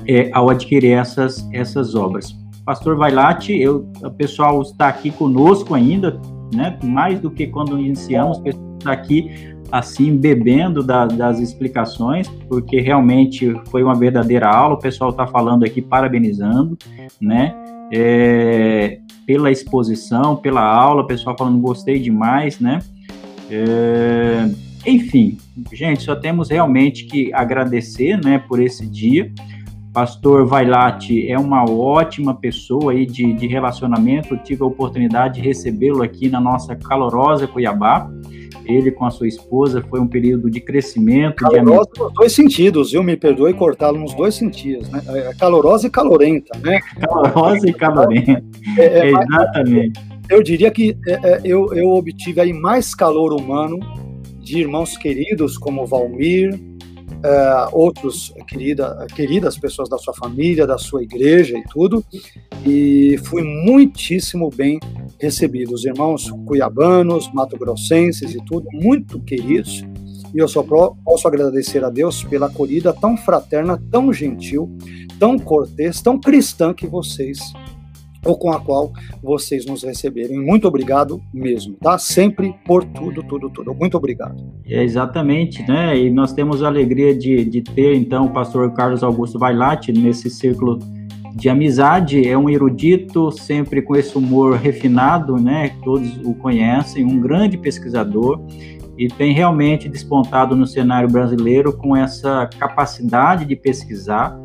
A: é, ao adquirir essas, essas obras. Pastor Vailate, eu, o pessoal está aqui conosco ainda, né? Mais do que quando iniciamos, está aqui assim, bebendo da, das explicações, porque realmente foi uma verdadeira aula. O pessoal está falando aqui, parabenizando, né? É, pela exposição, pela aula, o pessoal falando gostei demais, né? É, enfim, gente, só temos realmente que agradecer, né, por esse dia. Pastor Vailate é uma ótima pessoa aí de, de relacionamento. Eu tive a oportunidade de recebê-lo aqui na nossa calorosa Cuiabá ele com a sua esposa foi um período de crescimento.
B: Calorosa de nos dois sentidos, viu? Me perdoe cortá-lo nos dois sentidos, né? É calorosa e calorenta, né?
A: Calorosa e calorenta. É, é, Exatamente.
B: eu diria que é, é, eu, eu obtive aí mais calor humano de irmãos queridos como Valmir, é, outros querida, queridas pessoas da sua família, da sua igreja e tudo, e fui muitíssimo bem recebido. Os irmãos cuiabanos, mato-grossenses e tudo, muito queridos, e eu só posso agradecer a Deus pela acolhida tão fraterna, tão gentil, tão cortês, tão cristã que vocês ou com a qual vocês nos receberem. Muito obrigado mesmo, tá? Sempre por tudo, tudo, tudo. Muito obrigado.
A: É exatamente, né? E nós temos a alegria de, de ter, então, o pastor Carlos Augusto Vailate nesse círculo de amizade. É um erudito, sempre com esse humor refinado, né? Todos o conhecem, um grande pesquisador e tem realmente despontado no cenário brasileiro com essa capacidade de pesquisar,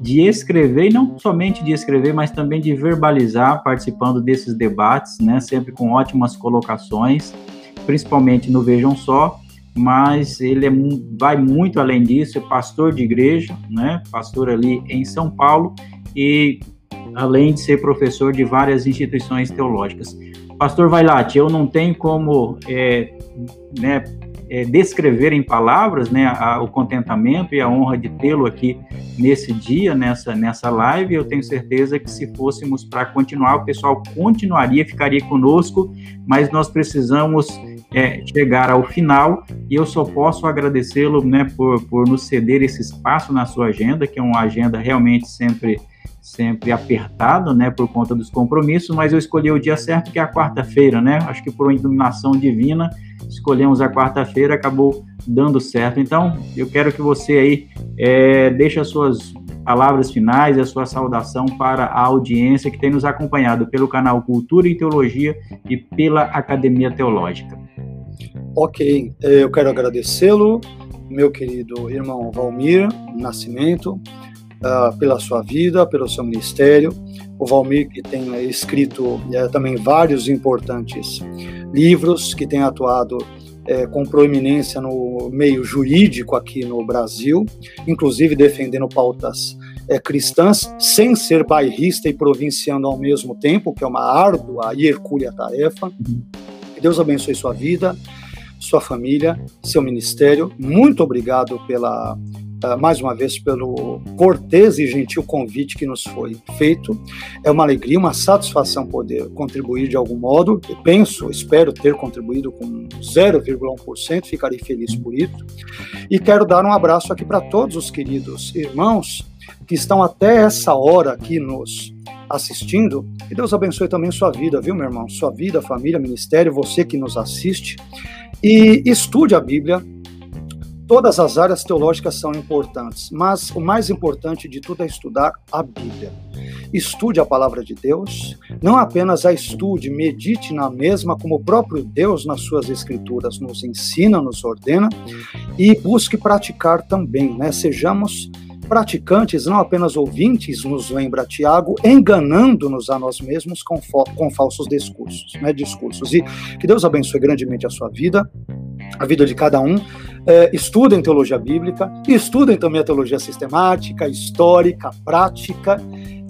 A: de escrever, e não somente de escrever, mas também de verbalizar, participando desses debates, né, sempre com ótimas colocações, principalmente no Vejam Só, mas ele é, vai muito além disso, é pastor de igreja, né, pastor ali em São Paulo, e além de ser professor de várias instituições teológicas. Pastor Vailate, eu não tenho como é, né, é, descrever em palavras né, a, o contentamento e a honra de tê-lo aqui nesse dia, nessa, nessa live. Eu tenho certeza que se fôssemos para continuar, o pessoal continuaria, ficaria conosco, mas nós precisamos é, chegar ao final e eu só posso agradecê-lo né, por, por nos ceder esse espaço na sua agenda, que é uma agenda realmente sempre sempre apertado, né, por conta dos compromissos, mas eu escolhi o dia certo, que é a quarta-feira, né? Acho que por uma iluminação divina, escolhemos a quarta-feira, acabou dando certo. Então, eu quero que você aí é, deixe as suas palavras finais, a sua saudação para a audiência que tem nos acompanhado pelo canal Cultura e Teologia e pela Academia Teológica.
B: Ok, eu quero agradecê-lo, meu querido irmão Valmir Nascimento, uh, pela sua vida, pelo seu ministério. O Valmir, que tem escrito uh, também vários importantes livros, que tem atuado uh, com proeminência no meio jurídico aqui no Brasil, inclusive defendendo pautas é, cristãs, sem ser bairrista e provinciano ao mesmo tempo, que é uma árdua e hercúlea tarefa. Que Deus abençoe sua vida, sua família, seu ministério. Muito obrigado pela mais uma vez pelo cortês e gentil convite que nos foi feito. É uma alegria, uma satisfação poder contribuir de algum modo. Eu penso, espero ter contribuído com 0,1%, ficarei feliz por isso. E quero dar um abraço aqui para todos os queridos irmãos que estão até essa hora aqui nos assistindo. Que Deus abençoe também sua vida, viu, meu irmão? Sua vida, família, ministério, você que nos assiste. E estude a Bíblia, Todas as áreas teológicas são importantes, mas o mais importante de tudo é estudar a Bíblia. Estude a palavra de Deus, não apenas a estude, medite na mesma, como o próprio Deus nas suas escrituras nos ensina, nos ordena, e busque praticar também, né? Sejamos praticantes, não apenas ouvintes, nos lembra Tiago, enganando-nos a nós mesmos com, com falsos discursos, né, discursos. E que Deus abençoe grandemente a sua vida, a vida de cada um. É, estudem teologia bíblica, estudem também a teologia sistemática, histórica, prática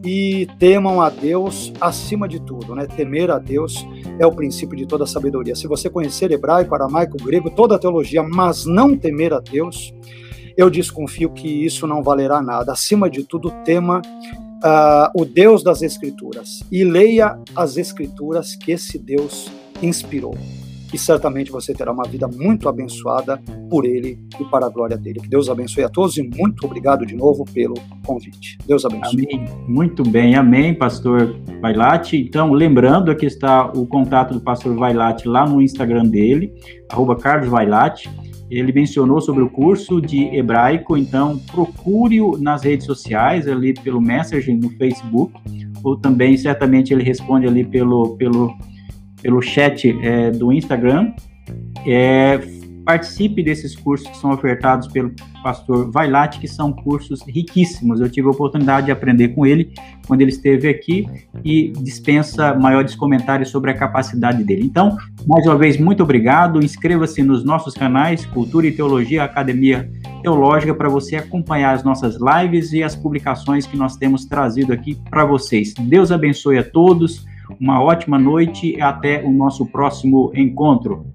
B: e temam a Deus acima de tudo, né? Temer a Deus é o princípio de toda sabedoria. Se você conhecer hebraico, aramaico, grego, toda a teologia, mas não temer a Deus, eu desconfio que isso não valerá nada. Acima de tudo, tema uh, o Deus das Escrituras e leia as Escrituras que esse Deus inspirou e certamente você terá uma vida muito abençoada por Ele e para a glória dele. Que Deus abençoe a todos e muito obrigado de novo pelo convite. Deus abençoe.
A: Amém. Muito bem, amém, pastor Vailate. Então, lembrando, aqui está o contato do pastor Vailate lá no Instagram dele, arroba Carlos Vailate. Ele mencionou sobre o curso de hebraico, então procure-o nas redes sociais, ali pelo Messenger no Facebook, ou também certamente ele responde ali pelo, pelo pelo chat é, do Instagram. É, participe desses cursos que são ofertados pelo pastor Vailate, que são cursos riquíssimos. Eu tive a oportunidade de aprender com ele quando ele esteve aqui e dispensa maiores comentários sobre a capacidade dele. Então, mais uma vez, muito obrigado. Inscreva-se nos nossos canais Cultura e Teologia Academia Teológica para você acompanhar as nossas lives e as publicações que nós temos trazido aqui para vocês. Deus abençoe a todos uma ótima noite e até o nosso próximo encontro.